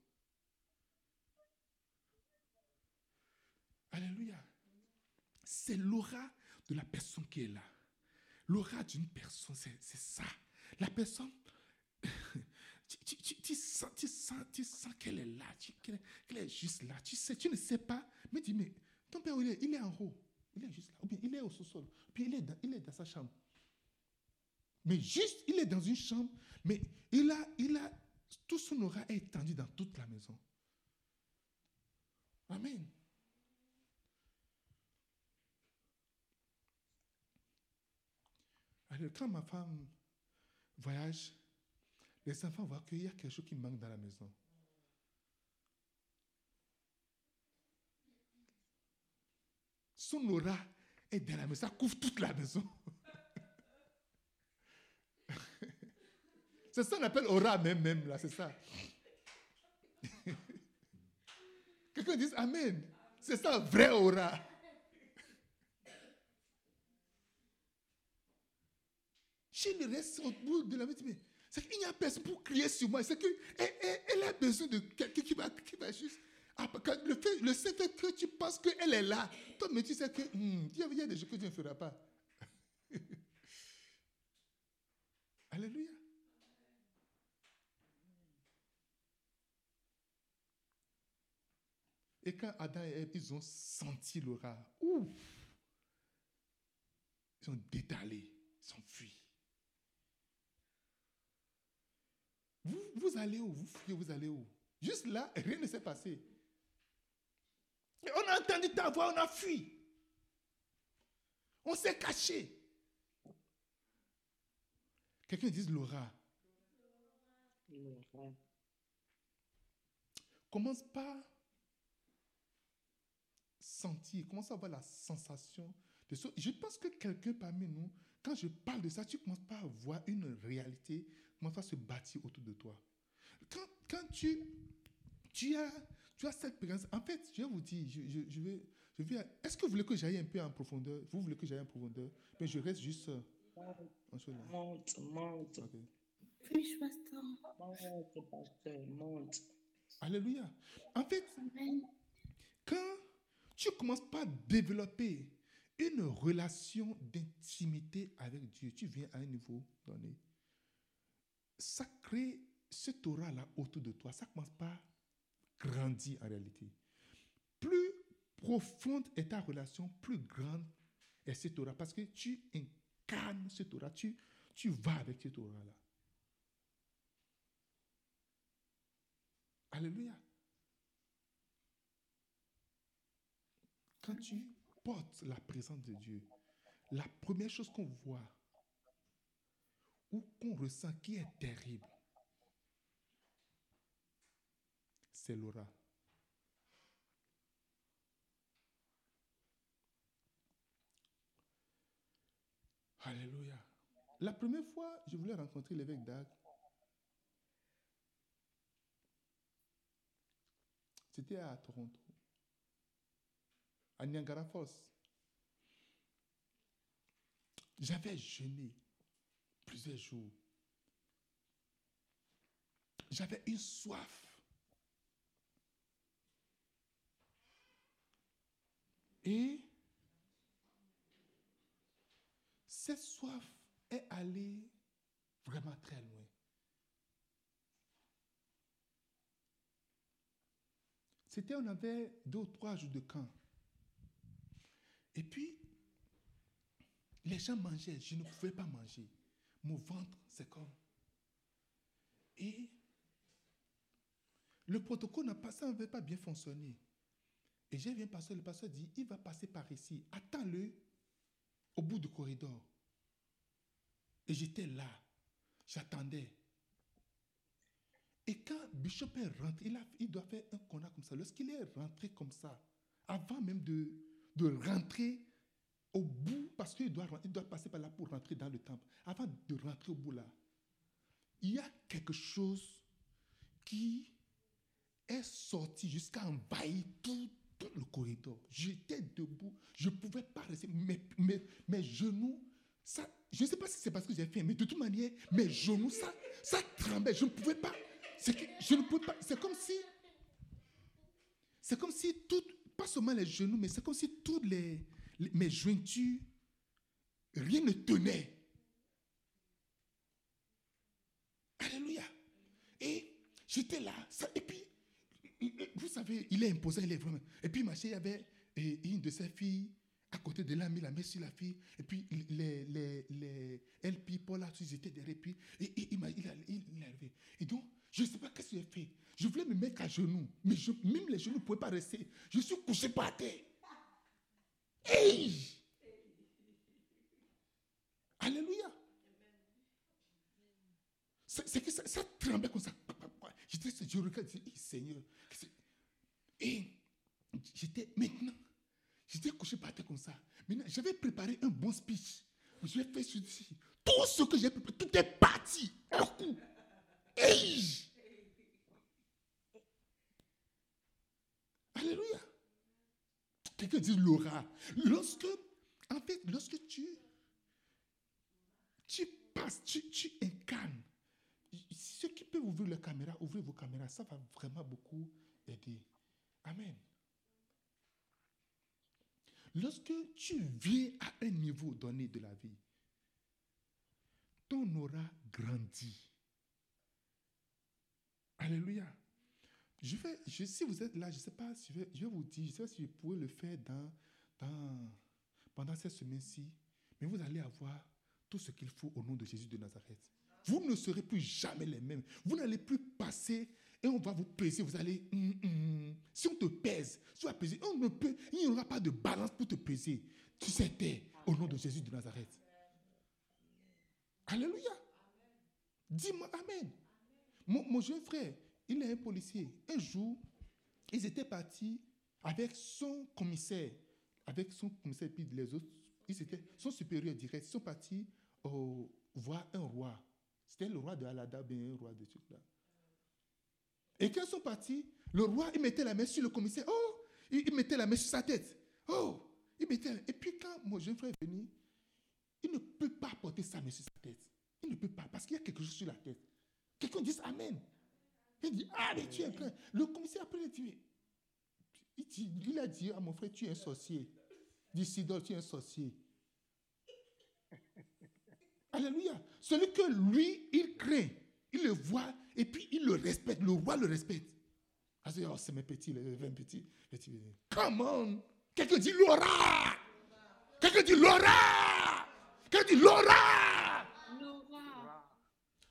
Alléluia. C'est l'aura de la personne qui est là. L'aura d'une personne, c'est ça. La personne, tu, tu- tu- sens, tu sens, tu sens qu'elle est là, qu'elle est juste là. Tu sais, tu ne sais pas, mais dis, mais ton père, il est, il est en haut. Il est juste là. Ou bien il est au sous-sol. Puis il est, dans, il est dans sa chambre. Mais juste, il est dans une chambre, mais il a, il a, tout son aura est étendu dans toute la maison. Amen. Quand ma femme voyage, les enfants voient qu'il y a quelque chose qui manque dans la maison. Son aura est dans la maison, ça couvre toute la maison. c'est ça qu'on appelle aura même, même là, c'est ça. Quelqu'un dit Amen. C'est ça, vrai aura. Chez le reste, au bout de la maison, mais c'est qu'il n'y a personne pour crier sur moi. C'est qu'elle elle a besoin de quelqu'un qui va, juste. Ah, le, fait, que tu penses qu'elle est là, toi, mais tu sais que hmm, il y a- il y a des choses que tu ne feras pas. Alléluia. Et quand Adam et Ève, ils ont senti l'aura, ouf, ils ont détalé, ils ont fui. Vous, allez où? Vous fuyez, vous allez où? Juste là, rien ne s'est passé. On a entendu ta voix, on a fui. On s'est caché. Quelqu'un dit l'aura. L'aura. Commence par sentir, commence à avoir la sensation de ça. Je pense que quelqu'un parmi nous, quand je parle de ça, tu commences pas à voir une réalité, commence à se bâtir autour de toi. Quand, quand tu, tu, as, tu as cette présence, en fait, je vais vous dire, je, je- je vais, je vais, est-ce que vous voulez que j'aille un peu en profondeur? Vous voulez que j'aille en profondeur? Mais je reste juste en. Monte, monte, Ok. Push, pasteur. monte, pasteur, monte. Alléluia. En fait, Amen. quand tu commences par développer une relation d'intimité avec Dieu, tu viens à un niveau donné, ça crée cette aura-là autour de toi. Ça commence par grandir en réalité. Plus profonde est ta relation, plus grande est cette aura. Parce que tu incarnes cette aura, tu, tu vas avec cette aura-là. Alléluia. Quand tu portes la présence de Dieu, la première chose qu'on voit ou qu'on ressent qui est terrible, c'est l'aura. Alléluia. La première fois, je voulais rencontrer l'évêque d'Ag. C'était à Toronto, à Niagara Falls. J'avais jeûné plusieurs jours. J'avais une soif. Et cette soif est allée vraiment très loin. C'était, on avait deux ou trois jours de camp. Et puis, les gens mangeaient, je ne pouvais pas manger. Mon ventre, c'est comme. Et le protocole n'a pas, ça n'avait pas bien fonctionné. Et j'ai vu un pasteur, le pasteur dit, il va passer par ici. Attends-le au bout du corridor. Et j'étais là, j'attendais. Et quand Bishop est rentré, il, a- il doit faire un connard comme ça. Lorsqu'il est rentré comme ça, avant même de, de rentrer au bout, parce qu'il doit, il doit passer par là pour rentrer dans le temple, avant de rentrer au bout là, il y a quelque chose qui est sorti jusqu'à envahir tout, tout le corridor. J'étais debout, je ne pouvais pas rester. Mes, mes, genoux, ça, je ne sais pas si c'est parce que j'ai faim, mais de toute manière, mes genoux, ça, ça tremblait. Je ne pouvais pas. C'est je ne pouvais pas. C'est comme si. C'est comme si tout, pas seulement les genoux, mais c'est comme si toutes les- mes jointures, rien ne tenait. Alléluia. Et j'étais là. et puis, vous savez, il est imposant, il est vraiment. Et puis, ma chérie, avait une de ses filles, à côté de là, mis la main sur la fille. Et puis les, les, les LP, Paul, là, ils étaient derrière. Puis, et, et il il il, il a levé. Et donc, je ne sais pas qu'est-ce que j'ai fait. Je voulais me mettre à genoux. Mais même les genoux ne pouvaient pas rester. Je suis couché par terre. Alléluia. C'est que ça, ça tremblait comme ça. J'étais, je regarde, je dis, Seigneur. Et j'étais maintenant, j'étais couché par terre comme ça. Maintenant, j'avais préparé un bon speech. Je l'ai fait sur Tout ce que j'ai préparé, tout est parti. Un coup. Hey! Alléluia. Quelqu'un dit Laura. Lorsque, en fait, lorsque tu, tu passes, tu, tu incarnes, ceux qui peuvent ouvrir la caméra, ouvrez vos caméras, ça va vraiment beaucoup aider. Amen. Lorsque tu viens à un niveau donné de la vie, ton aura grandit. Alléluia. Je vais, je, si vous êtes là, je ne sais pas si je vais, je vais vous dire, je ne sais pas si je pourrais le faire dans, dans, pendant cette semaine-ci, mais vous allez avoir tout ce qu'il faut au nom de Jésus de Nazareth. Vous ne serez plus jamais les mêmes. Vous n'allez plus passer et on va vous peser. Vous allez. hum, hum. Si on te pèse, si on va peser, on ne peut, il n'y aura pas de balance pour te peser. Tu sais, au nom de Jésus de Nazareth. Alléluia. Dis-moi Amen. Mon jeune frère, il est un policier. Un jour, ils étaient partis avec son commissaire, avec son commissaire, puis les autres, ils étaient, son supérieur direct, ils sont partis voir un roi. C'était le roi de Alada, bien un roi de trucs là. Et quand ils sont partis, le roi, il mettait la main sur le commissaire. Oh, il, il mettait la main sur sa tête. Oh, il mettait. Et puis quand mon jeune frère est venu, il ne peut pas porter sa main sur sa tête. Il ne peut pas, parce qu'il y a quelque chose sur la tête. Quelqu'un dit Amen. Il dit, ah, mais tu es plein. Le commissaire après il dit, il, dit- il a dit à mon frère, tu es un sorcier. Il dit, Sidon, tu es un sorcier. Alléluia. Celui que lui, il craint, il le voit et puis il le respecte. Le roi le respecte. Ah, c'est oh, c'est mes petits, les 20 petits. petits. Come on. Quelqu'un dit Laura. Quelqu'un dit Laura. Quelqu'un dit Laura. Laura.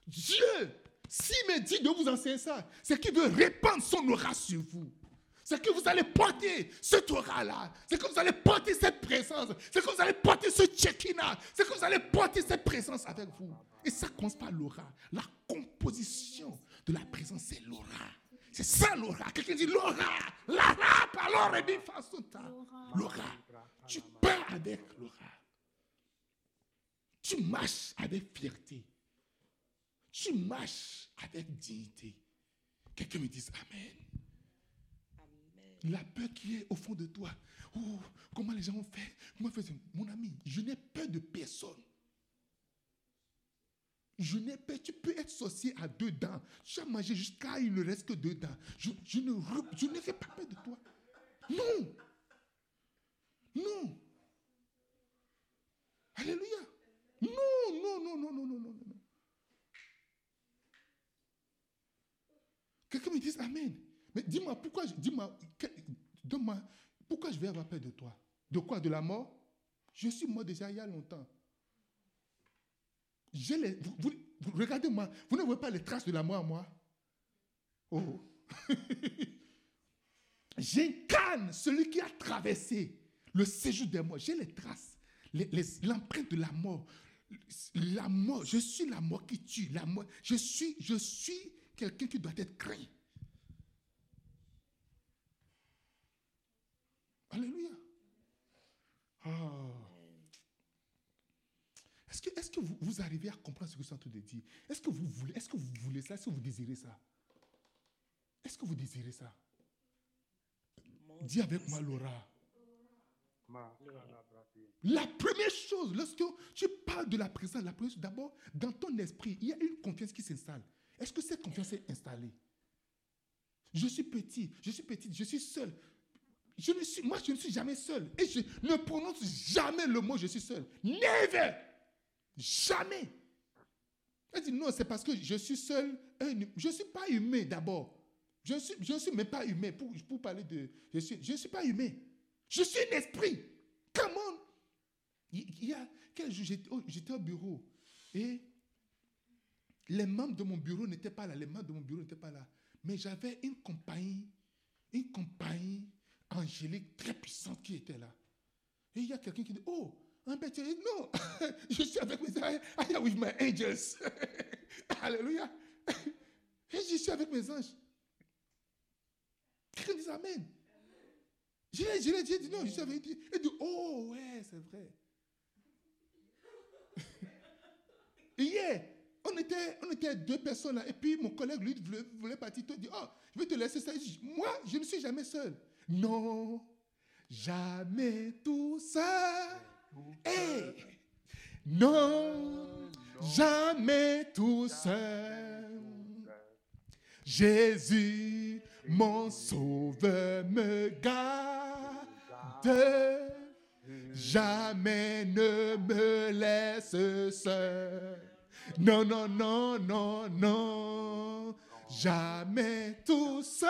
Dieu, s'il me dit de vous enseigner ça, c'est qu'il veut répandre son aura sur vous. C'est que vous allez porter cet aura-là. C'est que vous allez porter cette présence. C'est que vous allez porter ce check-in-là. C'est que vous allez porter cette présence avec vous. Et ça commence par l'aura. La composition de la présence, c'est l'aura. C'est ça l'aura. Quelqu'un dit l'aura. L'aura, ta. L'aura. Tu pars avec l'aura. Tu marches avec fierté. Tu marches avec dignité. Quelqu'un me dise Amen. Amen. La peur qui est au fond de toi. Oh, comment les gens ont fait Comment Mon ami, je n'ai peur de personne. Je n'ai peur. Tu peux être sorcier à deux dents. Tu as mangé jusqu'à il ne reste que deux dents. Je, je ne, je n'ai pas peur de toi. Non. Non. Alléluia. Non, non, non, non, non, non, non, non. Quelqu'un me dise Amen. Mais dis-moi, pourquoi, dis-moi, donne-moi, pourquoi je vais avoir peur de toi? De quoi? De la mort? Je suis mort déjà il y a longtemps. Les, vous, regardez-moi, vous ne voyez pas les traces de la mort en moi? Oh. J'incarne celui qui a traversé le séjour des morts. J'ai les traces, l'empreinte de la mort. La mort, je suis la mort qui tue. La mort, je suis, je suis quelqu'un qui doit être craint. Alléluia. Ah. Est-ce que, vous, arrivez à comprendre ce que je suis en train de dire? Est-ce que vous voulez, est-ce que vous voulez ça? Est-ce que vous désirez ça? Est-ce que vous désirez ça? Dis avec moi, Laura. La première chose, lorsque tu parles de la présence, la première chose, d'abord, dans ton esprit, il y a une confiance qui s'installe. Est-ce que cette confiance est installée? Je suis petit, je suis petite, je suis seul. Je ne suis, moi, je ne suis jamais seul. Et je ne prononce jamais le mot je suis seul. Never. Jamais. Elle dit non, c'est parce que je suis seul. Je ne suis pas humain d'abord. Je ne suis, je suis même pas humain. Pour, pour parler de. Je ne suis, je suis pas humain. Je suis un esprit. Come on! Il y a quel jour j'étais au bureau et les membres de mon bureau n'étaient pas là. Les membres de mon bureau n'étaient pas là. Mais j'avais une compagnie, une compagnie angélique très puissante qui était là. Et il y a quelqu'un qui dit, oh, un bête, non, je suis avec mes I, with my angels. Alléluia. Et je suis avec mes anges. Quelqu'un dit Amen. Je l'ai je l'ai dit, non, je suis avec lui. Il dit, oh, ouais, c'est vrai. Hier, on était, on était deux personnes là, et puis mon collègue, lui, voulait, voulait partir. Il dit, oh, je vais te laisser ça. Moi, je ne suis jamais seul. Non, jamais tout seul. Hey! Non, jamais tout seul. Jésus, mon sauveur, me garde. Jamais ne me laisse seul. Non, non, non, non, non. Jamais tout seul.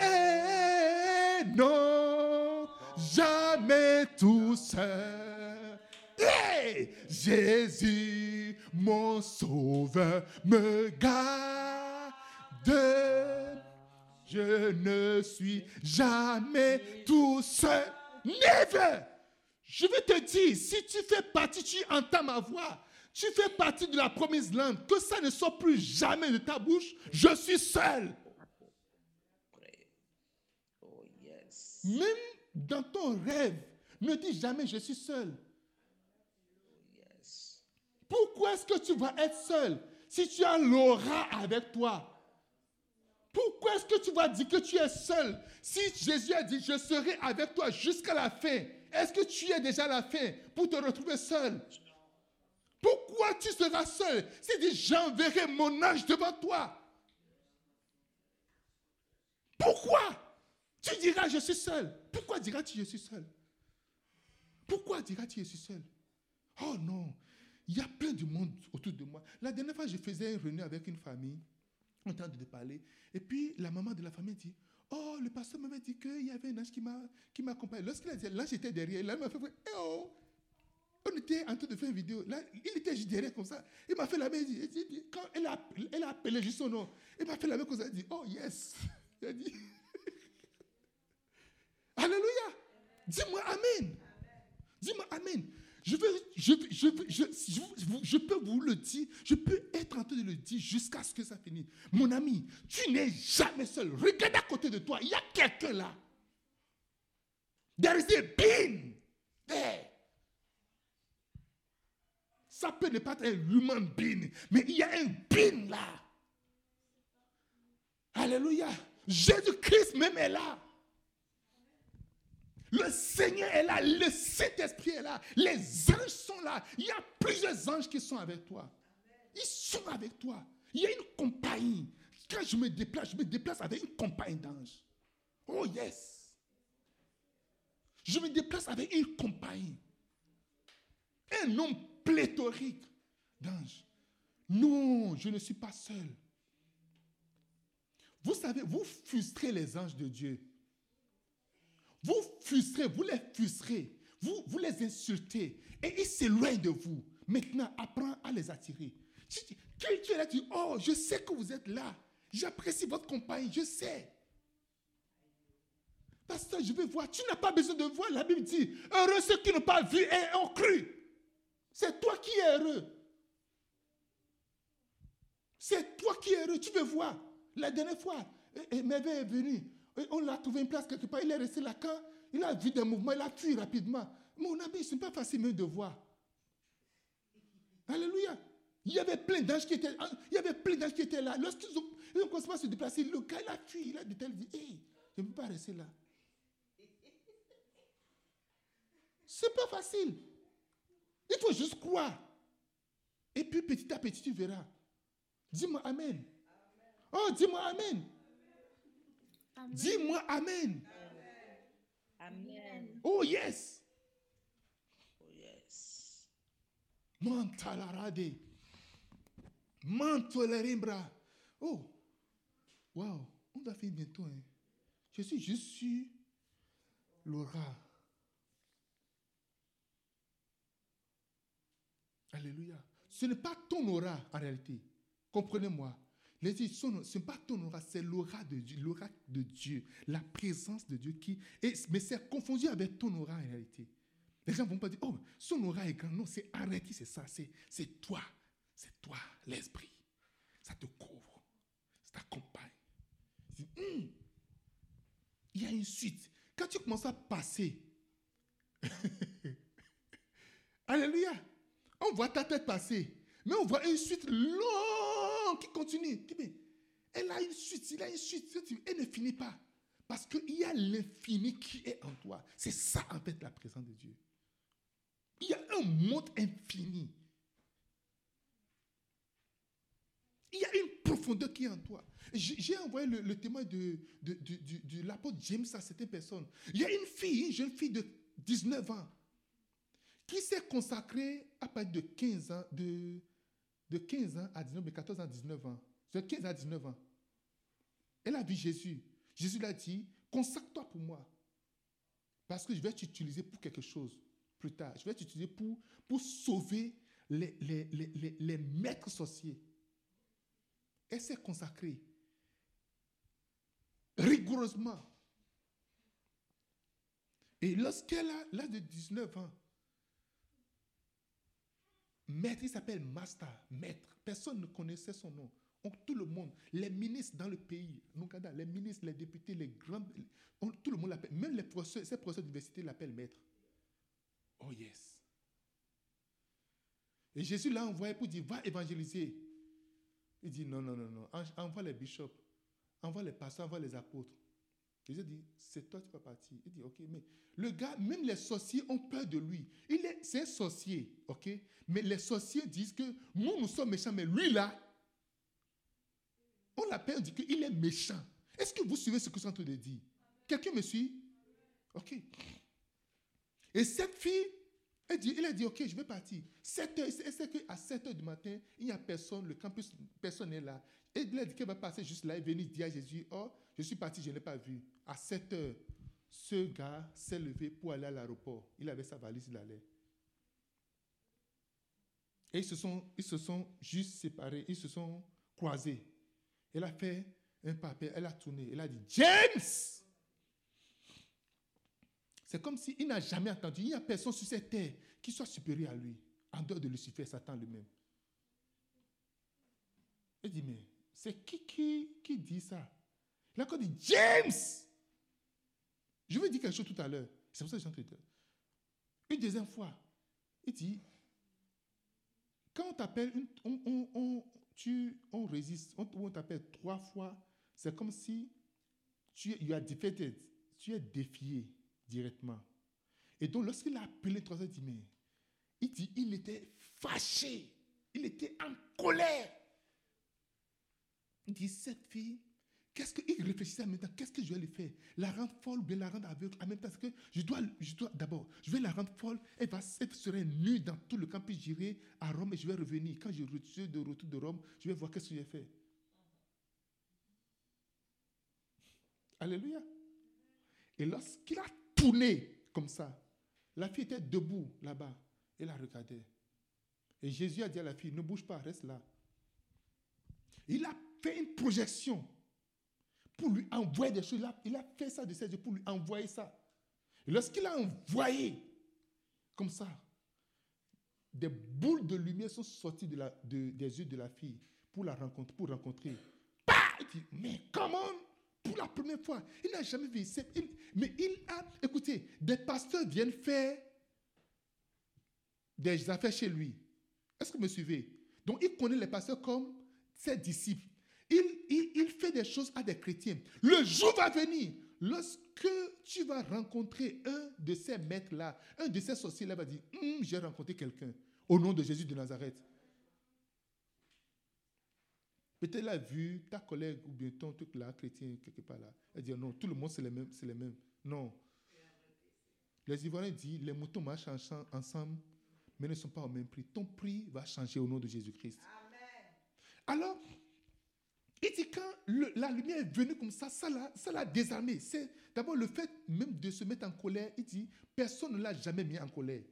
Et non, jamais tout seul. Jésus, mon sauveur, me garde. Je ne suis jamais tout seul. Never! Je vais te dire, si tu fais partie, tu entends ma voix, tu fais partie de la promise land, que ça ne sort plus jamais de ta bouche, je suis seul. Même dans ton rêve, ne dis jamais je suis seul. Pourquoi est-ce que tu vas être seul si tu as l'aura avec toi? Pourquoi est-ce que tu vas dire que tu es seul si Jésus a dit je serai avec toi jusqu'à la fin? Est-ce que tu es déjà à la fin pour te retrouver seul? Pourquoi tu seras seul s'il dit j'enverrai mon ange devant toi? Pourquoi Tu diras je suis seul? Pourquoi diras-tu je suis seul? Pourquoi diras-tu je suis seul? Oh non, il y a plein de monde autour de moi. La dernière fois, je faisais une réunion avec une famille, en train de parler, et puis la maman de la famille dit, oh, le pasteur m'avait dit qu'il y avait un ange qui m'a qui m'accompagnait. Lorsqu'il a dit, l'ange était derrière, là, il m'a fait, eh oh, on était en train de faire une vidéo. Là, il était juste derrière comme ça. Il m'a fait la main. Il dit, quand elle a, appelé juste son nom, il m'a fait la main comme ça. Il dit, oh yes. Il a dit, Alléluia. Dis-moi Amen. Dis-moi Amen. Je, veux, je, je, je, je peux vous le dire, je peux être en train de le dire jusqu'à ce que ça finisse. Mon ami, tu n'es jamais seul. Regarde à côté de toi, il y a quelqu'un là. There is a being there. Ça peut ne pas être un human being, mais il y a un being là. Alléluia. Jésus-Christ même est là. Le Seigneur est là, le Saint-Esprit est là, les anges sont là. Il y a plusieurs anges qui sont avec toi. Ils sont avec toi. Il y a une compagnie. Quand je me déplace, je me déplace avec une compagnie d'anges. Oh yes. Je me déplace avec une compagnie. Un nombre pléthorique d'anges. Non, je ne suis pas seul. Vous savez, vous frustrez les anges de Dieu. Vous frustrez, vous les frustrez, vous, les insultez et ils s'éloignent de vous. Maintenant, apprends à les attirer. Tu, tu- oh, je sais que vous êtes là. J'apprécie votre compagnie, je sais. Pasteur, je vais voir. Tu n'as pas besoin de voir. La Bible dit, heureux ceux qui n'ont pas vu et ont cru. C'est toi qui es heureux. C'est toi qui es heureux. Tu veux voir. La dernière fois, et- et Merveille est venu. Et On l'a trouvé une place quelque part. Il est resté là. Quand il a vu des mouvements, il a fui rapidement. Mon ami, ce n'est pas facile de voir. Alléluia. Il y avait plein d'anges qui étaient, il y avait plein d'anges qui étaient là. Lorsqu'ils ont, commencé à se déplacer, le gars, il a. Il a dit, il dit, hey, je ne peux pas rester là. C'est pas facile. Il faut juste croire. Et puis petit à petit, tu verras. Dis-moi Amen. Oh, dis-moi Amen. Dis-moi Amen. Amen. Oh, yes. Oh, yes. Mantalarade. Mantolerimbra. Oh, wow. On doit finir bientôt. Hein. Je suis juste sur l'aura. Alléluia. Ce n'est pas ton aura en réalité. Comprenez-moi. Ce n'est pas ton aura, c'est l'aura de Dieu, l'aura de Dieu, la présence de Dieu qui. Et, mais c'est confondu avec ton aura en réalité. Les gens ne vont pas dire, oh, son aura est grand. Non, c'est réalité, c'est ça. C'est, toi. C'est toi, l'esprit. Ça te couvre. Ça t'accompagne. Hum, Il y a une suite. Quand tu commences à passer, Alléluia. On voit ta tête passer. Mais on voit une suite longue qui continue. Elle a une suite. Il a une suite. Elle ne finit pas. Parce qu'il y a l'infini qui est en toi. C'est ça, en fait, la présence de Dieu. Il y a un monde infini. Il y a une profondeur qui est en toi. J'ai envoyé le, témoin de, de, l'apôtre James à certaines personnes. Il y a une fille, une jeune fille de 19 ans, qui s'est consacrée à partir de 15 ans, de, de 15 ans à 19, mais 14 ans à 19 ans. De 15 à 19 ans. Elle a vu Jésus. Jésus lui a dit, consacre-toi pour moi. Parce que je vais t'utiliser pour quelque chose plus tard. Je vais t'utiliser pour, sauver les maîtres sorciers. Elle s'est consacrée rigoureusement. Et lorsqu'elle a l'âge de 19 ans, maître, il s'appelle Master, maître. Personne ne connaissait son nom. Donc, tout le monde, les ministres dans le pays, Nougada, les ministres, les députés, les grands, tout le monde l'appelle. Même les professeurs, ces professeurs d'université l'appellent maître. Oh yes. Et Jésus l'a envoyé pour dire, va évangéliser. Il dit, non, non, non, non, En- envoie les bishops, envoie les pasteurs, envoie les apôtres. Jésus dit, c'est toi qui vas partir. Il dit, ok, mais le gars, même les sorciers ont peur de lui. Il est, c'est un sorcier, ok, mais les sorciers disent que nous, nous sommes méchants, mais lui là, on l'appelle, on dit qu'il est méchant. Est-ce que vous suivez ce que je suis en train de dire? Quelqu'un me suit? Ok. Et cette fille, elle dit, il a dit, ok, je vais partir. 7 heures, sait qu'à 7 heures du matin, il n'y a personne, le campus, personne n'est là. Et il a dit qu'elle va passer juste là et venir dire à Jésus, oh, je suis parti, je ne l'ai pas vu. À 7 heures, ce gars s'est levé pour aller à l'aéroport. Il avait sa valise, il allait. Et ils se sont, ils se sont juste séparés, ils se sont croisés. Elle a fait un papier, elle a tourné, elle a dit, James! C'est comme s'il n'a jamais entendu. Il n'y a personne sur cette terre qui soit supérieur à lui, en dehors de Lucifer, Satan lui-même. Il dit, mais c'est qui, qui qui dit ça? Il a encore dit, James Je veux dire quelque chose tout à l'heure. C'est pour ça que j'ai entendu. Une deuxième fois, il dit, quand on t'appelle, on, résiste, on, on t'appelle trois fois, c'est comme si tu you are defeated, tu es défié directement. Et donc, lorsqu'il a appelé trois fois, il dit, mais, il dit, il était fâché, il était en colère. Il dit, cette fille, qu'est-ce qu'il réfléchissait en même temps, qu'est-ce que je vais lui faire? La rendre folle ou bien la rendre aveugle en même temps Parce que je dois, je dois d'abord, je vais la rendre folle, elle, va, elle serait nue dans tout le camp, puis j'irai à Rome et je vais revenir. Quand je suis de retour de Rome, je vais voir qu'est-ce que j'ai fait. Alléluia. Et lorsqu'il a tourné comme ça, la fille était debout là-bas. Elle la regardait. Et Jésus a dit à la fille, ne bouge pas, reste là. Il a fait une projection pour lui envoyer des choses. Il a, il a fait ça de ses yeux pour lui envoyer ça. Lorsqu'il a envoyé comme ça, des boules de lumière sont sorties des yeux de la fille pour la rencontrer. Pour rencontrer. Bah Il dit, mais comment Pour la première fois, il n'a jamais vu. mais il a, écoutez, des pasteurs viennent faire des affaires chez lui. Est-ce que vous me suivez? Donc, il connaît les pasteurs comme ses disciples. Il, il- il fait des choses à des chrétiens. Le jour va venir lorsque tu vas rencontrer un de ces maîtres-là, un de ces sorciers-là va dire, Hum, j'ai rencontré quelqu'un au nom de Jésus de Nazareth. Peut-être elle a vu ta collègue ou bien ton truc là, chrétien, quelque part là. Elle dit, non, tout le monde c'est les mêmes. C'est les mêmes. Non. Les Ivoiriens disent, les moutons marchent ensemble, mais ne sont pas au même prix. Ton prix va changer au nom de Jésus-Christ. Alors, il dit quand la lumière est venue comme ça, ça l'a, ça l'a désarmé. C'est d'abord le fait même de se mettre en colère. Il dit, personne ne l'a jamais mis en colère.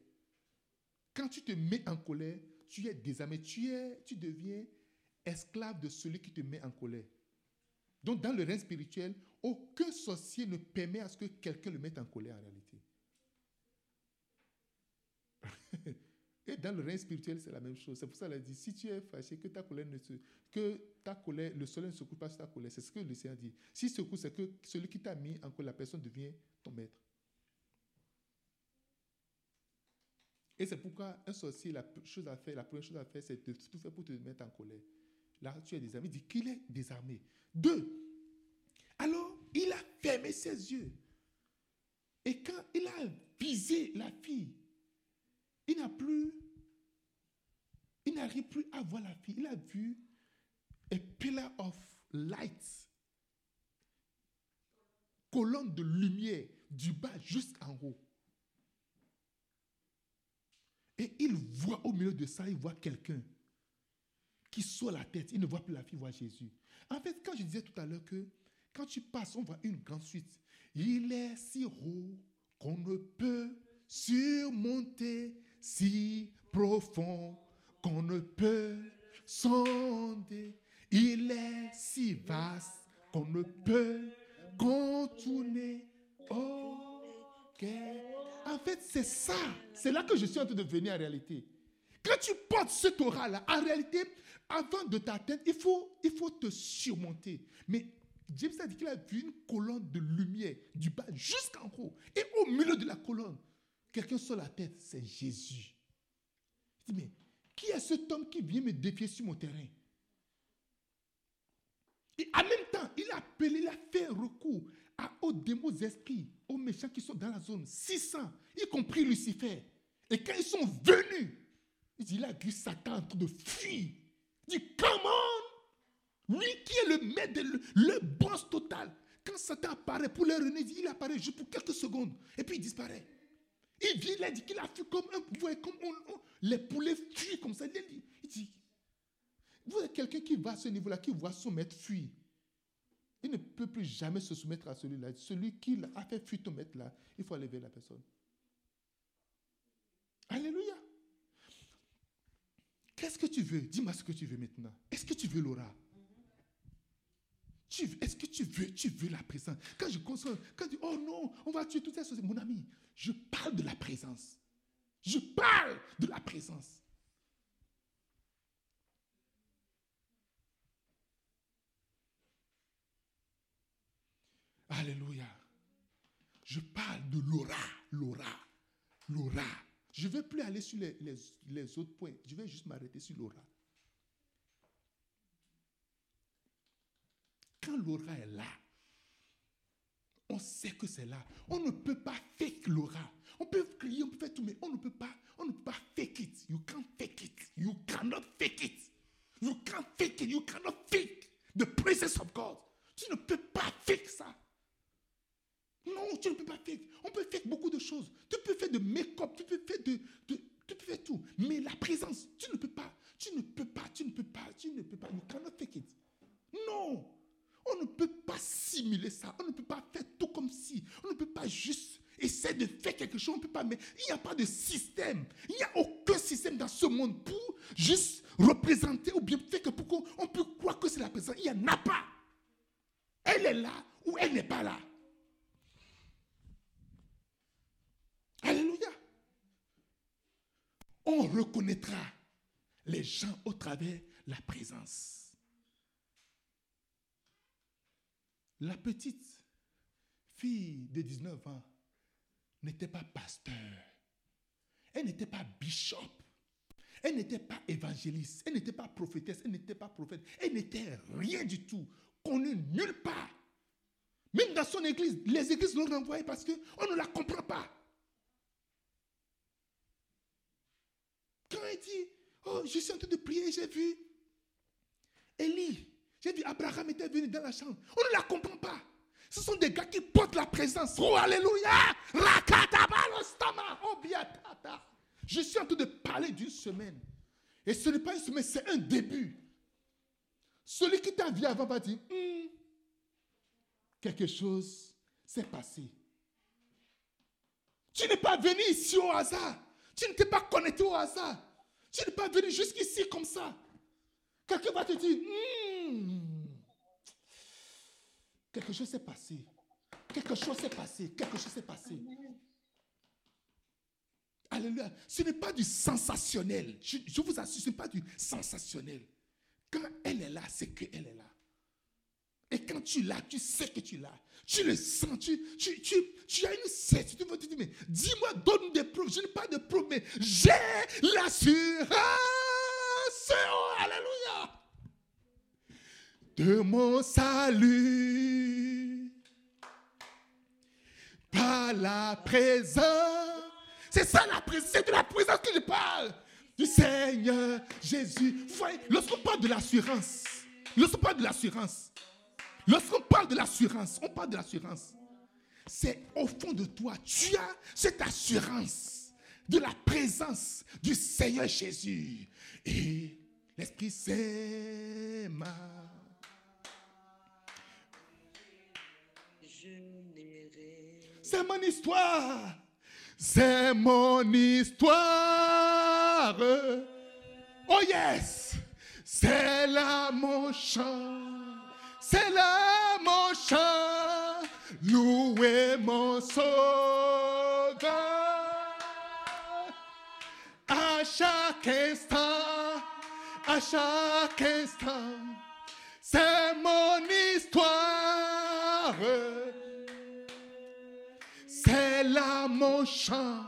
Quand tu te mets en colère, tu es désarmé, tu, es, tu deviens esclave de celui qui te met en colère. Donc, dans le règne spirituel, aucun sorcier ne permet à ce que quelqu'un le mette en colère en réalité. Et dans le règne spirituel, c'est la même chose. C'est pour ça qu'elle a dit, si tu es fâché, que ta colère ne se, que ta colère, le soleil ne se coupe pas sur ta colère. C'est ce que le Seigneur dit. Si se coupe, c'est que celui qui t'a mis en colère, la personne devient ton maître. Et c'est pourquoi un sorcier, la chose à faire, la première chose à faire, c'est de tout faire pour te mettre en colère. Là, tu es désarmé. Il dit qu'il est désarmé. Deux. Alors, il a fermé ses yeux. Et quand il a visé la fille, il n'a plus, il n'arrive plus à voir la fille. Il a vu a pillar of light, colonne de lumière du bas jusqu'en haut. Et il voit au milieu de ça, il voit quelqu'un qui sort la tête. Il ne voit plus la fille, il voit Jésus. En fait, quand je disais tout à l'heure que quand tu passes, on voit une grande suite. Il est si haut qu'on ne peut surmonter, si profond qu'on ne peut sonder. Il est si vaste qu'on ne peut contourner. Quel- En fait, c'est ça. C'est là que je suis en train de venir en réalité. Quand tu portes ce Torah-là, en réalité, avant de t'atteindre, il faut, il faut te surmonter. Mais James a dit qu'il a vu une colonne de lumière du bas jusqu'en haut. Et au milieu de la colonne, quelqu'un sur la tête, c'est Jésus. Il dit, mais qui est cet homme qui vient me défier sur mon terrain? Et en même temps, il a appelé, il a fait recours à, aux démons esprits, aux méchants qui sont dans la zone, 600, y compris Lucifer. Et quand ils sont venus, il dit, il a vu Satan en train de fuir. Il dit, comment Lui qui est le maître, le, boss total. Quand Satan apparaît pour les dit, il apparaît juste pour quelques secondes. Et puis il disparaît. Il vient, il a dit qu'il a fui comme un voyez, comme on- les poulets fuient comme ça. Il dit, il vous êtes quelqu'un qui va à ce niveau-là, qui voit son maître fuir. Il ne peut plus jamais se soumettre à celui-là. Celui qui a fait fuir ton maître là, il faut aller vers la personne. Alléluia. Qu'est-ce que tu veux? Dis-moi ce que tu veux maintenant. Est-ce que tu veux l'aura? Est-ce que tu veux, tu veux la présence? Quand je console, quand tu dis, oh non, on va tuer toutes ces choses, mon ami, je parle de la présence. Je parle de la présence. Alléluia. Je parle de l'aura, l'aura, l'aura. Je ne vais plus aller sur les, les- les autres points. Je vais juste m'arrêter sur l'aura. Quand l'aura est là, on sait que c'est là. On ne peut pas fake l'aura. On peut crier, on peut faire tout, mais on ne peut pas, on ne peut pas fake it. You can't fake it. You cannot fake it. You can't fake it. You cannot fake the presence of God. Tu ne peux pas fake ça. Non, tu ne peux pas faire. On peut faire beaucoup de choses. Tu peux faire de make-up, tu peux faire de, de- tu peux faire tout. Mais la présence, tu ne peux pas. Tu ne peux pas, tu ne peux pas, tu ne peux pas. You cannot fake it. Non. On ne peut pas simuler ça. On ne peut pas faire tout comme si. On ne peut pas juste essayer de faire quelque chose. On ne peut pas. Mais il n'y a pas de système. Il n'y a aucun système dans ce monde pour juste représenter ou bien faire que pour qu'on on peut croire que c'est la présence. Il n'y en a pas. Elle est là ou elle n'est pas là. Alléluia. On reconnaîtra les gens au travers la présence. La petite fille de 19 ans n'était pas pasteur. Elle n'était pas bishop. Elle n'était pas évangéliste. Elle n'était pas prophétesse. Elle n'était pas prophète. Elle n'était rien du tout. Connue nulle part. Même dans son église, les églises l'ont renvoyée parce qu'on ne la comprend pas. Quand elle dit, oh, je suis en train de prier, j'ai vu Élie, j'ai vu Abraham était venu dans la chambre. On ne la comprend pas. Ce sont des gars qui portent la présence. Oh, alléluia! Oh. Je suis en train de parler d'une semaine. Et ce n'est pas une semaine, c'est un début. Celui qui t'a vu avant va dire, Hmm, quelque chose s'est passé. Tu n'es pas venu ici au hasard. Tu ne t'es pas connecté au hasard. Tu n'es pas venu jusqu'ici comme ça. Quelqu'un va te dire, Hmm, quelque chose s'est passé. Quelque chose s'est passé. Quelque chose s'est passé. Alléluia. Ce n'est pas du sensationnel. Je, vous assure, ce n'est pas du sensationnel. Quand elle est là, c'est qu'elle est là. Et quand tu l'as, tu sais que tu l'as. Tu le sens, tu, tu, tu, as une certitude. Tu dis, mais dis-moi, donne des preuves. Je n'ai pas de preuves, mais j'ai l'assurance. Oh, alléluia. De mon salut. Par la présence. C'est ça la présence. C'est de la présence je parle. Du Seigneur Jésus. Lorsqu'on parle de l'assurance, lorsqu'on parle de l'assurance, lorsqu'on parle de l'assurance, on parle de l'assurance. C'est au fond de toi, tu as cette assurance de la présence du Seigneur Jésus. Et l'Esprit Saint m'a Je n'irai C'est mon histoire. C'est mon histoire. Oh yes. C'est là mon chant. C'est là mon chant. Louez mon sauveur. À chaque instant. À chaque instant. C'est mon histoire. Chant.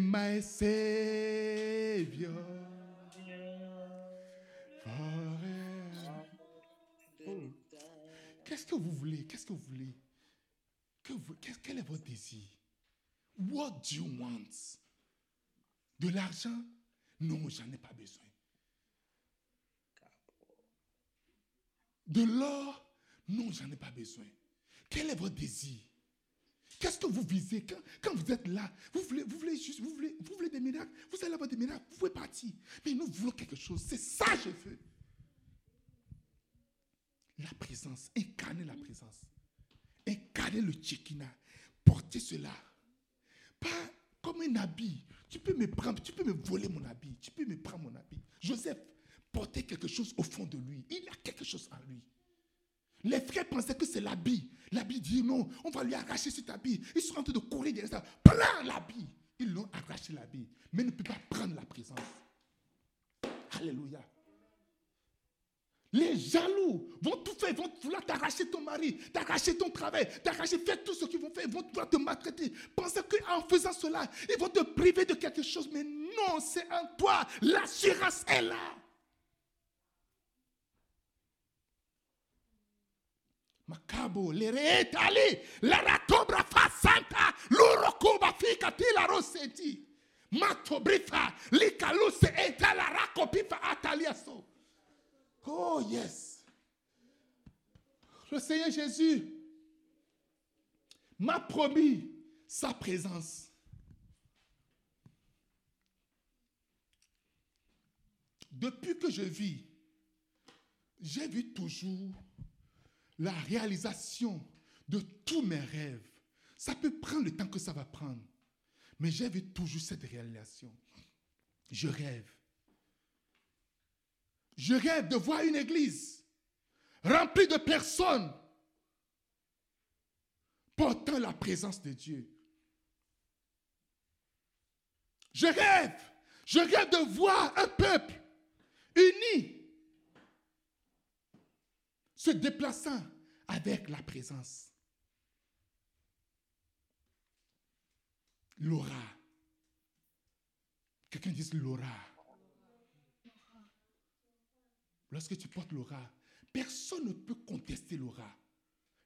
My Savior. Qu'est-ce que vous voulez? Qu'est-ce que vous voulez? Que vous- quel est votre désir? What do you want? De l'argent? Non, j'en ai pas besoin. De l'or? Non, j'en ai pas besoin. Quel est votre désir? Qu'est-ce que vous visez? Quand, quand vous êtes là? Vous voulez, vous voulez juste, vous voulez, vous voulez des miracles? Vous allez avoir des miracles, vous pouvez partir. Mais nous voulons quelque chose. C'est ça je veux. La présence, incarner la présence. Incarner le Tchekina. Porter cela. Pas comme un habit. Tu peux me prendre, tu peux me voler mon habit. Tu peux me prendre mon habit. Joseph portait quelque chose au fond de lui. Il a quelque chose en lui. Les frères pensaient que c'est l'habit. L'habit dit non, on va lui arracher cet habit. Ils sont en train de courir derrière ça. Prends l'habit. Ils l'ont arraché l'habit. Mais ne peut pas prendre la présence. Alléluia. Les jaloux vont tout faire, vont vouloir t'arracher ton mari, t'arracher ton travail, t'arracher, faire tout ce qu'ils vont faire, ils vont vouloir te maltraiter. Pensez qu'en faisant cela, ils vont te priver de quelque chose. Mais non, c'est en toi. L'assurance est là. Macabo, le reetali, la ratobra fa santa, l'urokuba fika ti la rosenti. Matobrifa, likaluse eta la rakopifa ataliaso. Oh yes. Le Seigneur Jésus m'a promis sa présence. Depuis que je vis, j'ai vu toujours la réalisation de tous mes rêves. Ça peut prendre le temps que ça va prendre. Mais j'ai vu toujours cette réalisation. Je rêve. Je rêve de voir une église remplie de personnes portant la présence de Dieu. Je rêve. Je rêve de voir un peuple uni se déplaçant avec la présence. L'aura. Quelqu'un dit l'aura. Lorsque tu portes l'aura, personne ne peut contester l'aura.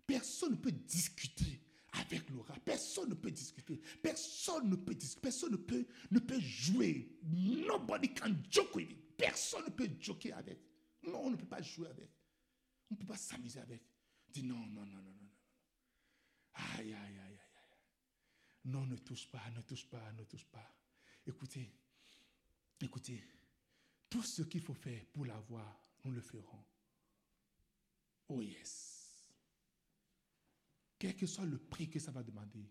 Personne ne peut discuter avec l'aura. Personne ne peut discuter. Personne ne peut discuter. Personne ne peut, ne peut jouer. Nobody can joke with it. Personne ne peut joker avec. Non, on ne peut pas jouer avec. On ne peut pas s'amuser avec. Dis non, non, non, non, non, non. Aïe, aïe, aïe, aïe, aïe. Non, ne touche pas, ne touche pas, ne touche pas. Écoutez, écoutez, tout ce qu'il faut faire pour l'avoir, nous le ferons. Oh yes. Quel que soit le prix que ça va demander,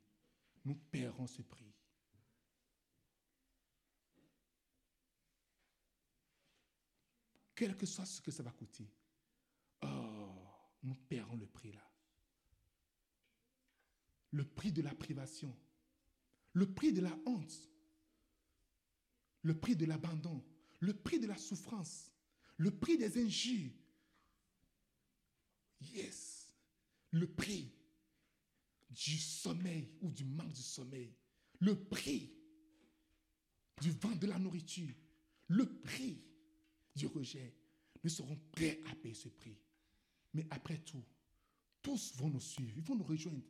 nous paierons ce prix. Quel que soit ce que ça va coûter, nous paierons le prix là. Le prix de la privation. Le prix de la honte. Le prix de l'abandon. Le prix de la souffrance. Le prix des injures. Yes. Le prix du sommeil ou du manque de sommeil. Le prix du vent de la nourriture. Le prix du rejet. Nous serons prêts à payer ce prix. Mais après tout, tous vont nous suivre, ils vont nous rejoindre.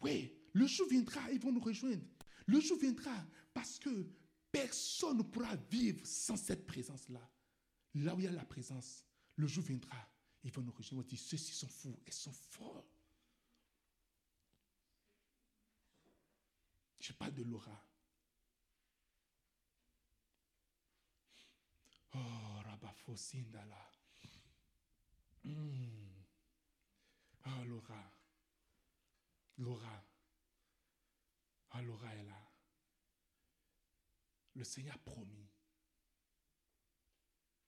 Oui, le jour viendra, ils vont nous rejoindre. Le jour viendra parce que personne ne pourra vivre sans cette présence-là. Là où il y a la présence, le jour viendra, ils vont nous rejoindre. Vont dire, ceux-ci sont fous, ils sont forts. Je parle de Laura. Oh, Rabafosindala. Hmm. Oh, Laura. Laura. Ah, Laura est là. Le Seigneur a promis.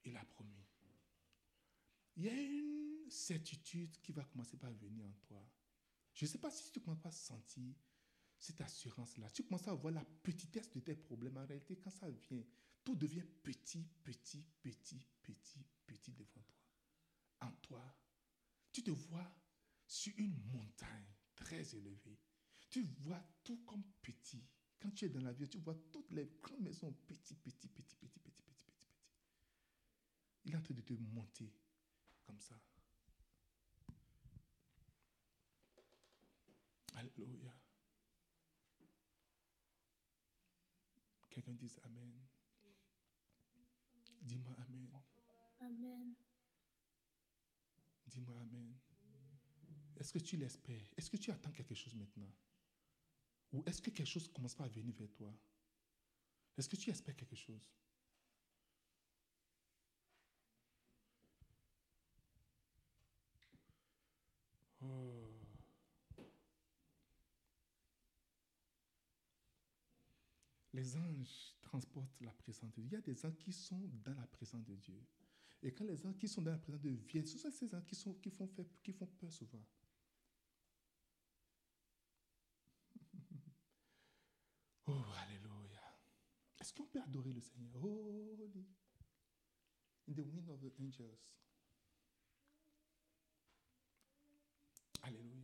Il a promis. Il y a une certitude qui va commencer par venir en toi. Je ne sais pas si tu commences à sentir cette assurance-là. Tu commences à voir la petitesse de tes problèmes. En réalité, quand ça vient, tout devient petit, petit, petit, petit, petit devant toi. En toi, tu te vois sur une montagne très élevée. Tu vois tout comme petit. Quand tu es dans la vie, tu vois toutes les grandes maisons petit, petit, petit, petit, petit, petit, petit, petit. Il est en train de te monter comme ça. Alléluia. Quelqu'un dise Amen. Dis-moi Amen. Amen. Dis-moi Amen. Est-ce que tu l'espères? Est-ce que tu attends quelque chose maintenant? Ou est-ce que quelque chose commence pas à venir vers toi? Est-ce que tu espères quelque chose? Oh. Les anges transportent la présence de Dieu. Il y a des anges qui sont dans la présence de Dieu. Et quand les anges qui sont dans la présence de Dieu viennent, ce sont ces anges qui, font, qui font peur souvent. Oh, Alléluia. Est-ce qu'on peut adorer le Seigneur? Holy. In the wind of the angels. Alléluia.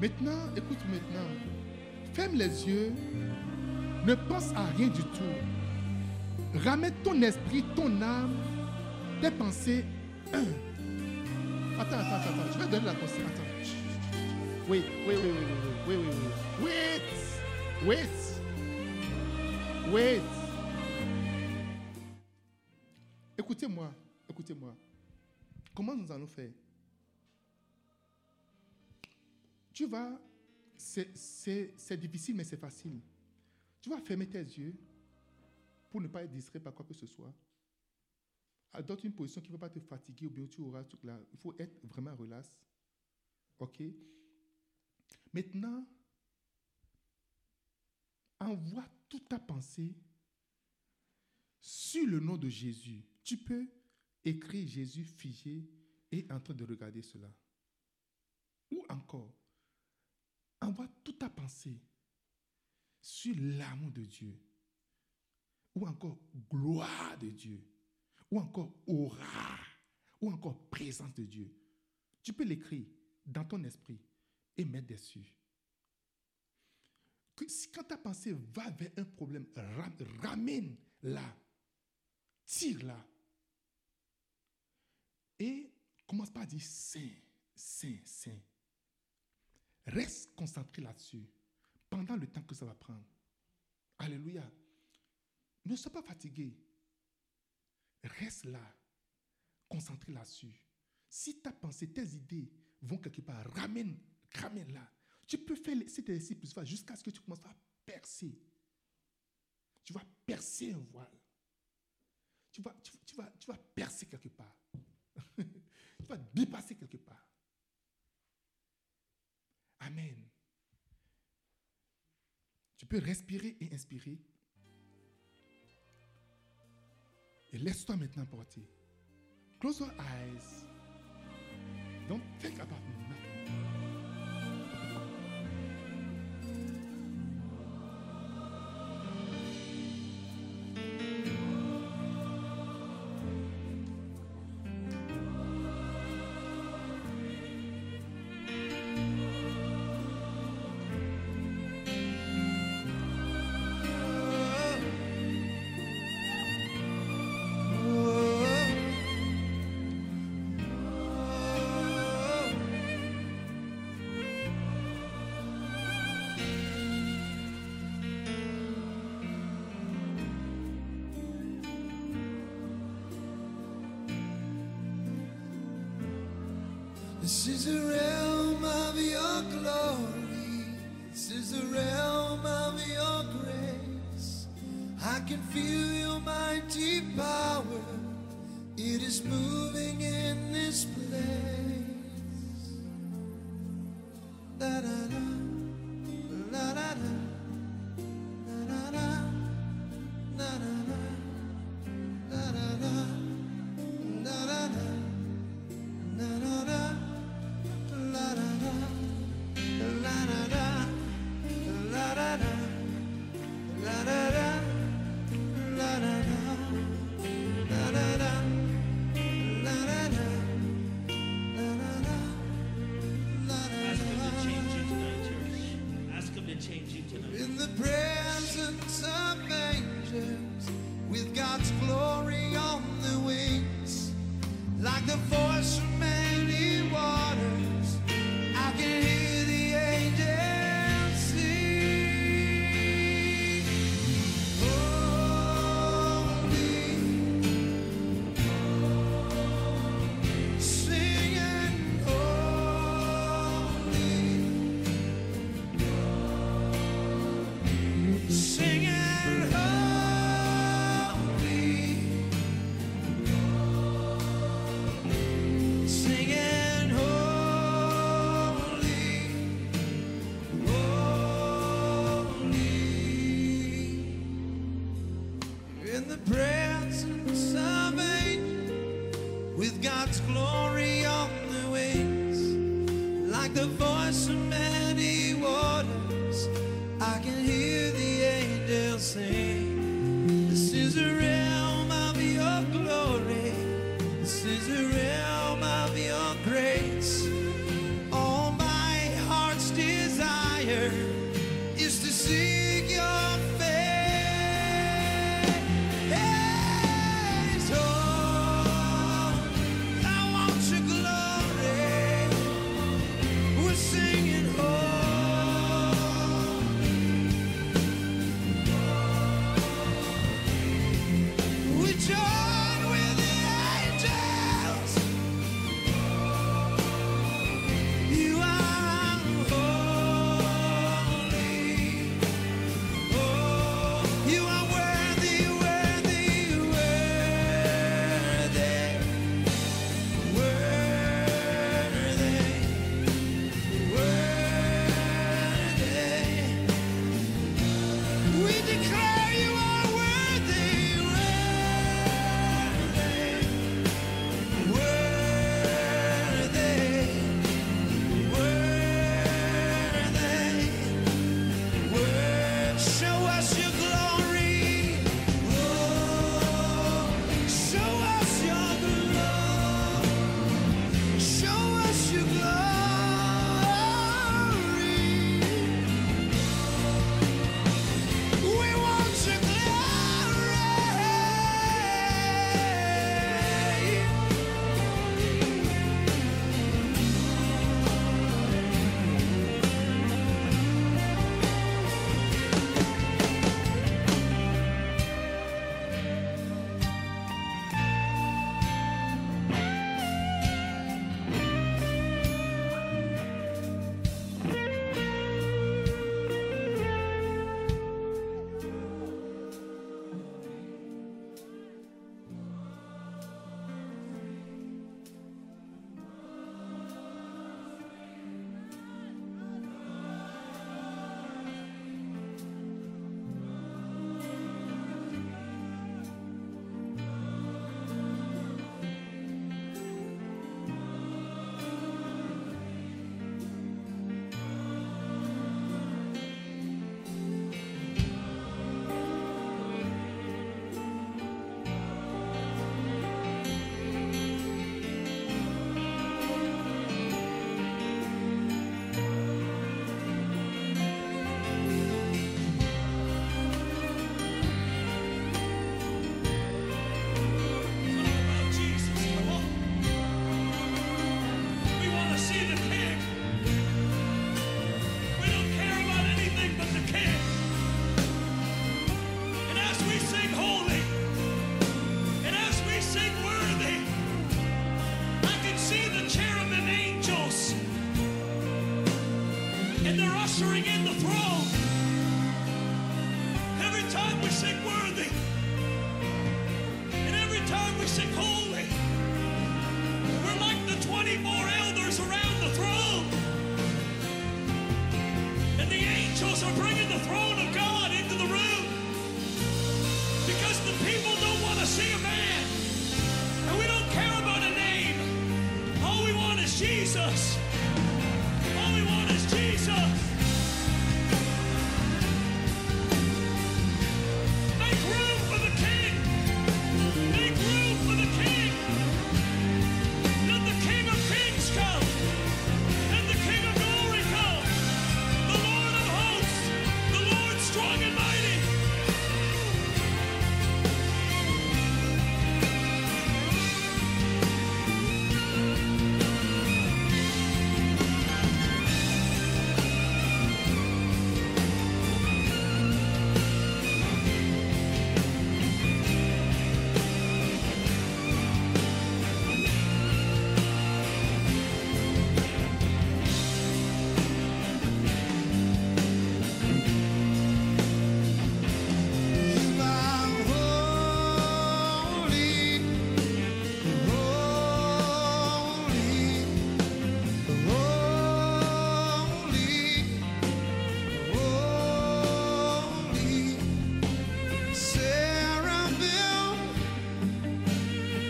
Maintenant, écoute maintenant. Ferme les yeux. Ne pense à rien du tout. Ramène ton esprit, ton âme, tes pensées. un. Attends, attends, attends. Je vais donner la conseil. Attends. Chut. Wait, wait, wait, wait, wait, wait, wait, wait. Wait. Wait. Wait. Écoutez-moi, écoutez-moi. Comment nous allons faire? Tu vas, c'est- difficile, mais c'est facile. Tu vas fermer tes yeux pour ne pas être distrait par quoi que ce soit. Adopte une position qui ne va pas te fatiguer ou bien tu auras tout là. Il faut être vraiment relax. OK? Maintenant, envoie toute ta pensée sur le nom de Jésus. Tu peux écrire Jésus figé et en train de regarder cela. Ou encore, envoie toute ta pensée sur l'amour de Dieu. Ou encore gloire de Dieu. Ou encore aura. Ou encore présence de Dieu. Tu peux l'écrire dans ton esprit et mettre dessus. Quand ta pensée va vers un problème, ram- ramène-la. Tire-la. Et commence pas à dire Saint, Saint, Saint. Reste concentré là-dessus pendant le temps que ça va prendre. Alléluia. Ne sois pas fatigué. Reste là, concentré là-dessus. Si ta pensée, tes idées vont quelque part, ramène, ramène-la. Tu peux faire cet exercice fois jusqu'à ce que tu commences à percer. Tu vas percer un voile. Tu vas, tu vas, tu vas percer quelque part. tu vas dépasser quelque part. Amen. Tu peux respirer et inspirer. Et laisse-toi maintenant porter. Close your eyes. Don't think about me. misery. God's glory on the wings like the voice.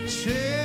change.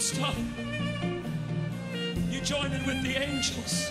Stop. You join in with the angels.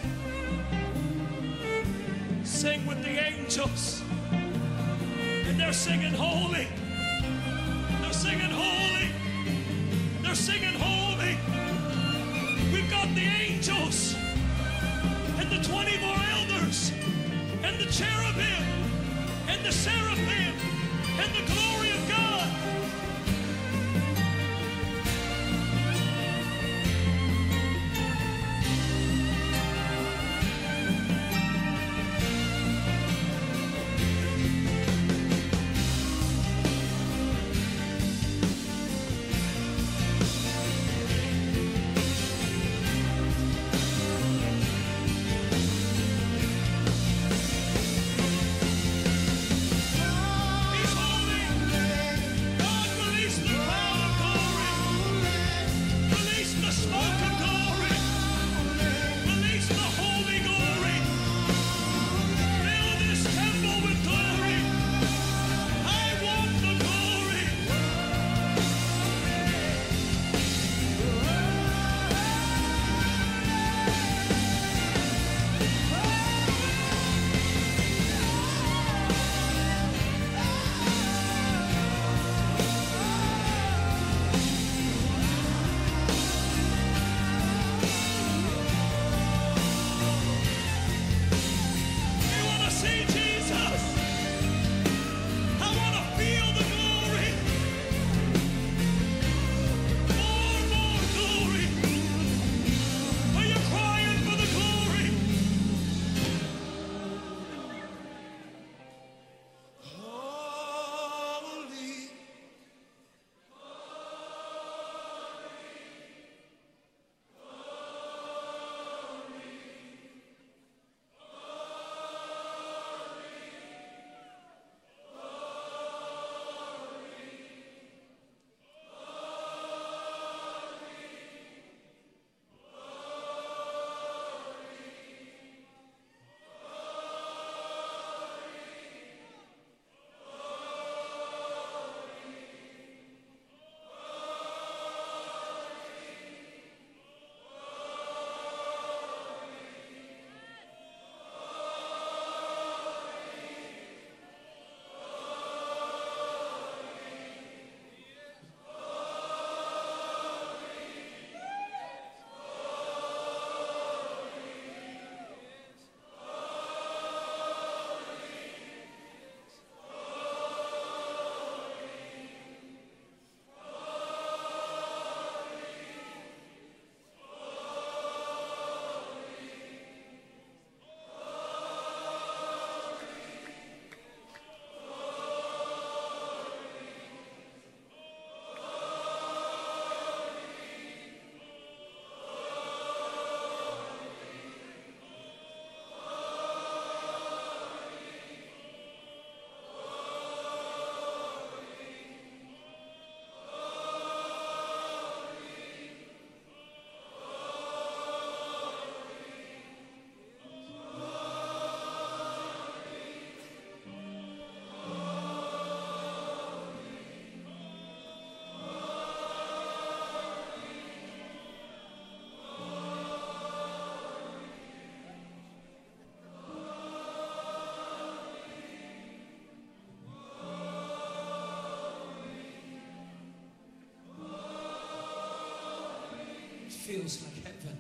Feels like heaven.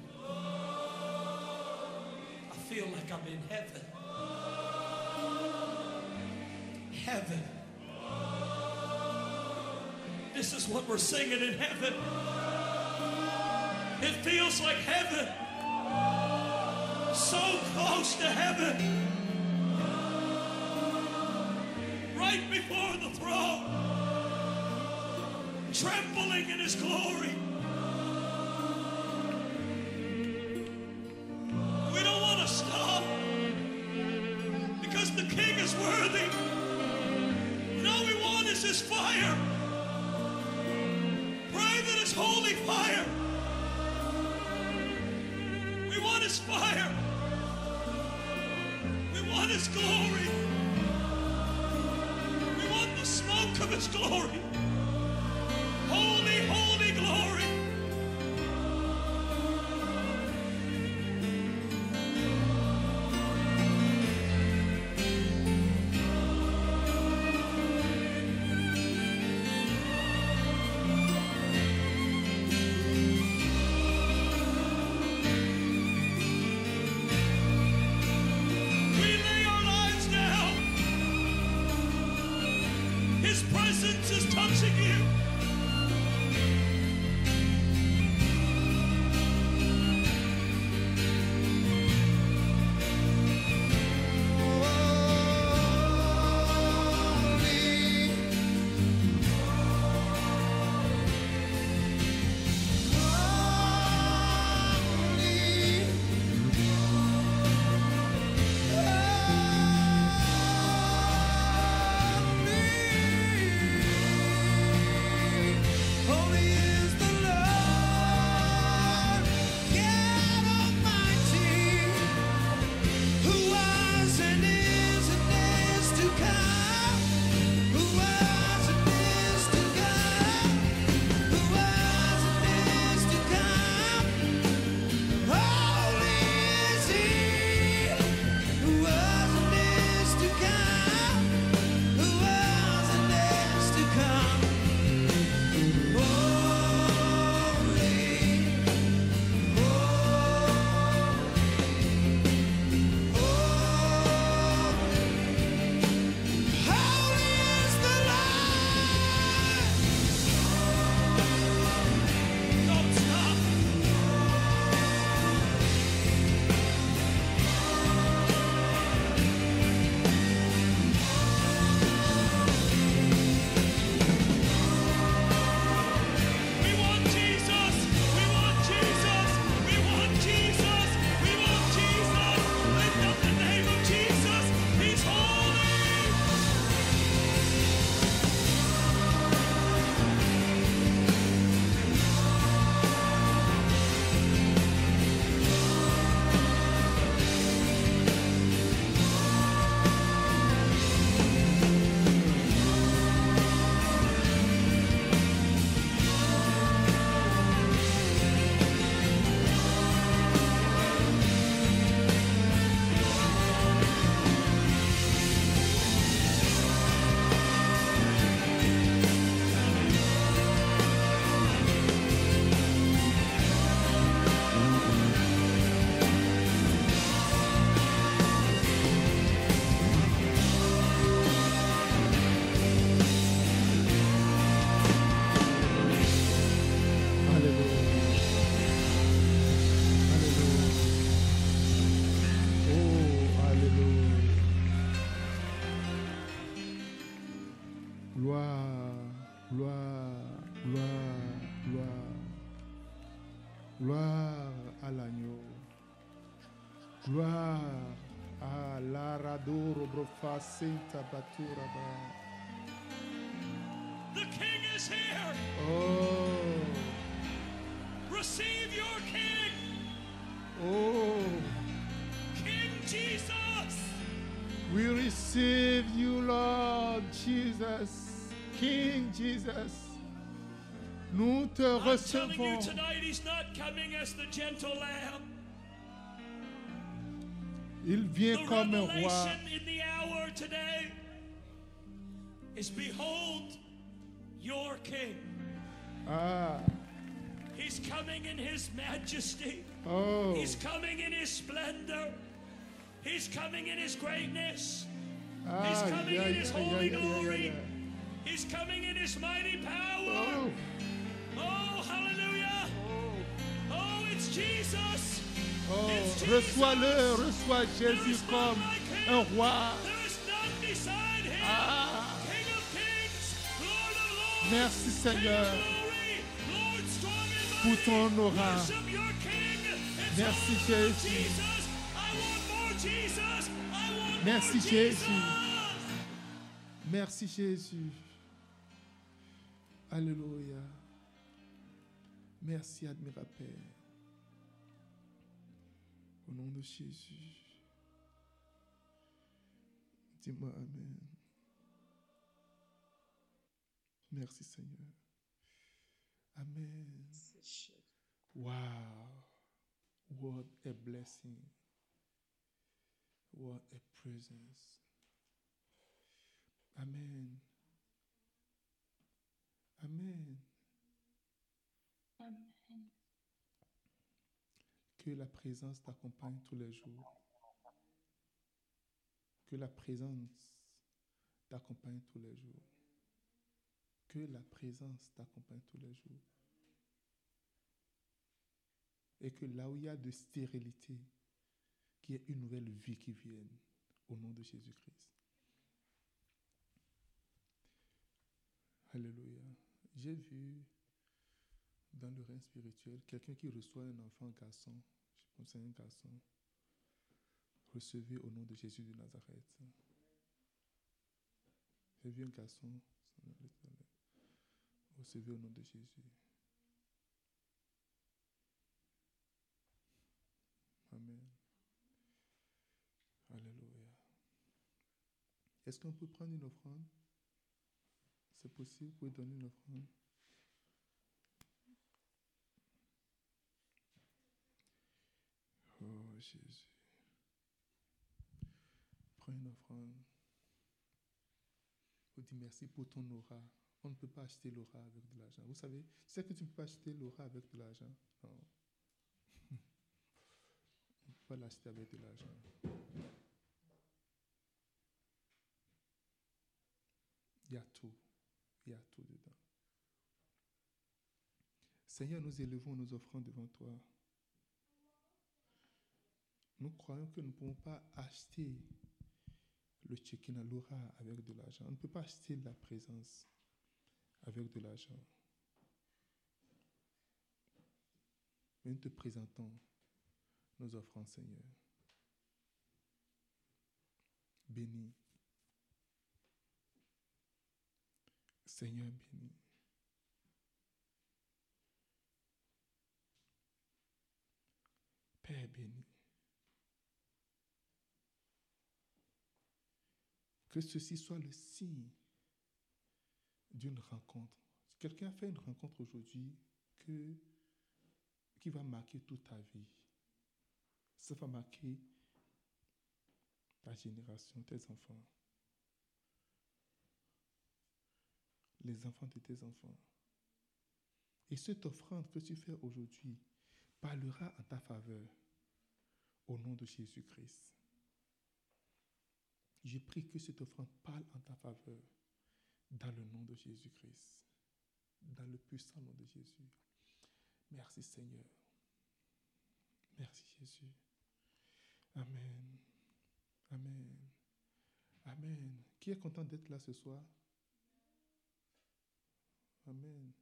I feel like I'm in heaven. Heaven. This is what we're singing in heaven. It feels like heaven. So close to heaven. Right before the throne. Trembling in his glory. Of his glory. Gloire à ah, l'aradoro brofa senta baturaba. The King is here. Oh, Receive your King, oh. King Jesus. We receive you, Lord Jesus, King Jesus. Nous te I'm telling you tonight, He's not coming as the gentle lamb. Il vient The comme un roi. revelation in the hour today is behold your King. Ah, He's coming in his majesty. Oh, He's coming in his splendor. He's coming in his greatness. Ah, He's coming in his aïe, holy aïe, glory. He's coming in his mighty power. Oh, Oh, hallelujah. Oh, it's Jesus. Oh, reçois-le, reçois Jésus comme un roi. Ah, merci Seigneur pour ton aura. Merci, Jésus. Merci, Jésus. Merci Jésus. Alléluia. Merci, admirable Père. Au nom de Jésus. Dis-moi Amen. Merci Seigneur. Amen. Wow. What a blessing. What a presence. Amen. Amen. Que la présence t'accompagne tous les jours. Que la présence t'accompagne tous les jours. Que la présence t'accompagne tous les jours. Et que là où il y a de stérilité, qu'il y ait une nouvelle vie qui vienne au nom de Jésus-Christ. Alléluia. J'ai vu dans le règne spirituel quelqu'un qui reçoit un enfant garçon. Que c'est un garçon. Recevez au nom de Jésus de Nazareth. J'ai vu un garçon. Recevez au nom de Jésus. Amen. Alléluia. Est-ce qu'on peut prendre une offrande? C'est possible, vous pouvez donner une offrande? Oh Jésus. Prends une offrande. Vous dites merci pour ton aura. On ne peut pas acheter l'aura avec de l'argent. Vous savez, c'est que tu ne peux pas acheter l'aura avec de l'argent? Non. On ne peut pas l'acheter avec de l'argent. Il y a tout. Il y a tout dedans. Seigneur, nous élevons nos offrandes devant toi. Nous croyons que nous ne pouvons pas acheter le Tchékina, l'aura avec de l'argent. On ne peut pas acheter la présence avec de l'argent. Mais nous te présentons nos offrandes, Seigneur. Bénis. Seigneur béni. Père béni. Que ceci soit le signe d'une rencontre. Quelqu'un a fait une rencontre aujourd'hui que, qui va marquer toute ta vie. Ça va marquer ta génération, tes enfants. les enfants de tes enfants. Et cette offrande que tu fais aujourd'hui parlera en ta faveur au nom de Jésus-Christ. Je prie que cette offrande parle en ta faveur dans le nom de Jésus-Christ, dans le puissant nom de Jésus. Merci Seigneur. Merci Jésus. Amen. Amen. Amen. Qui est content d'être là ce soir? Amen.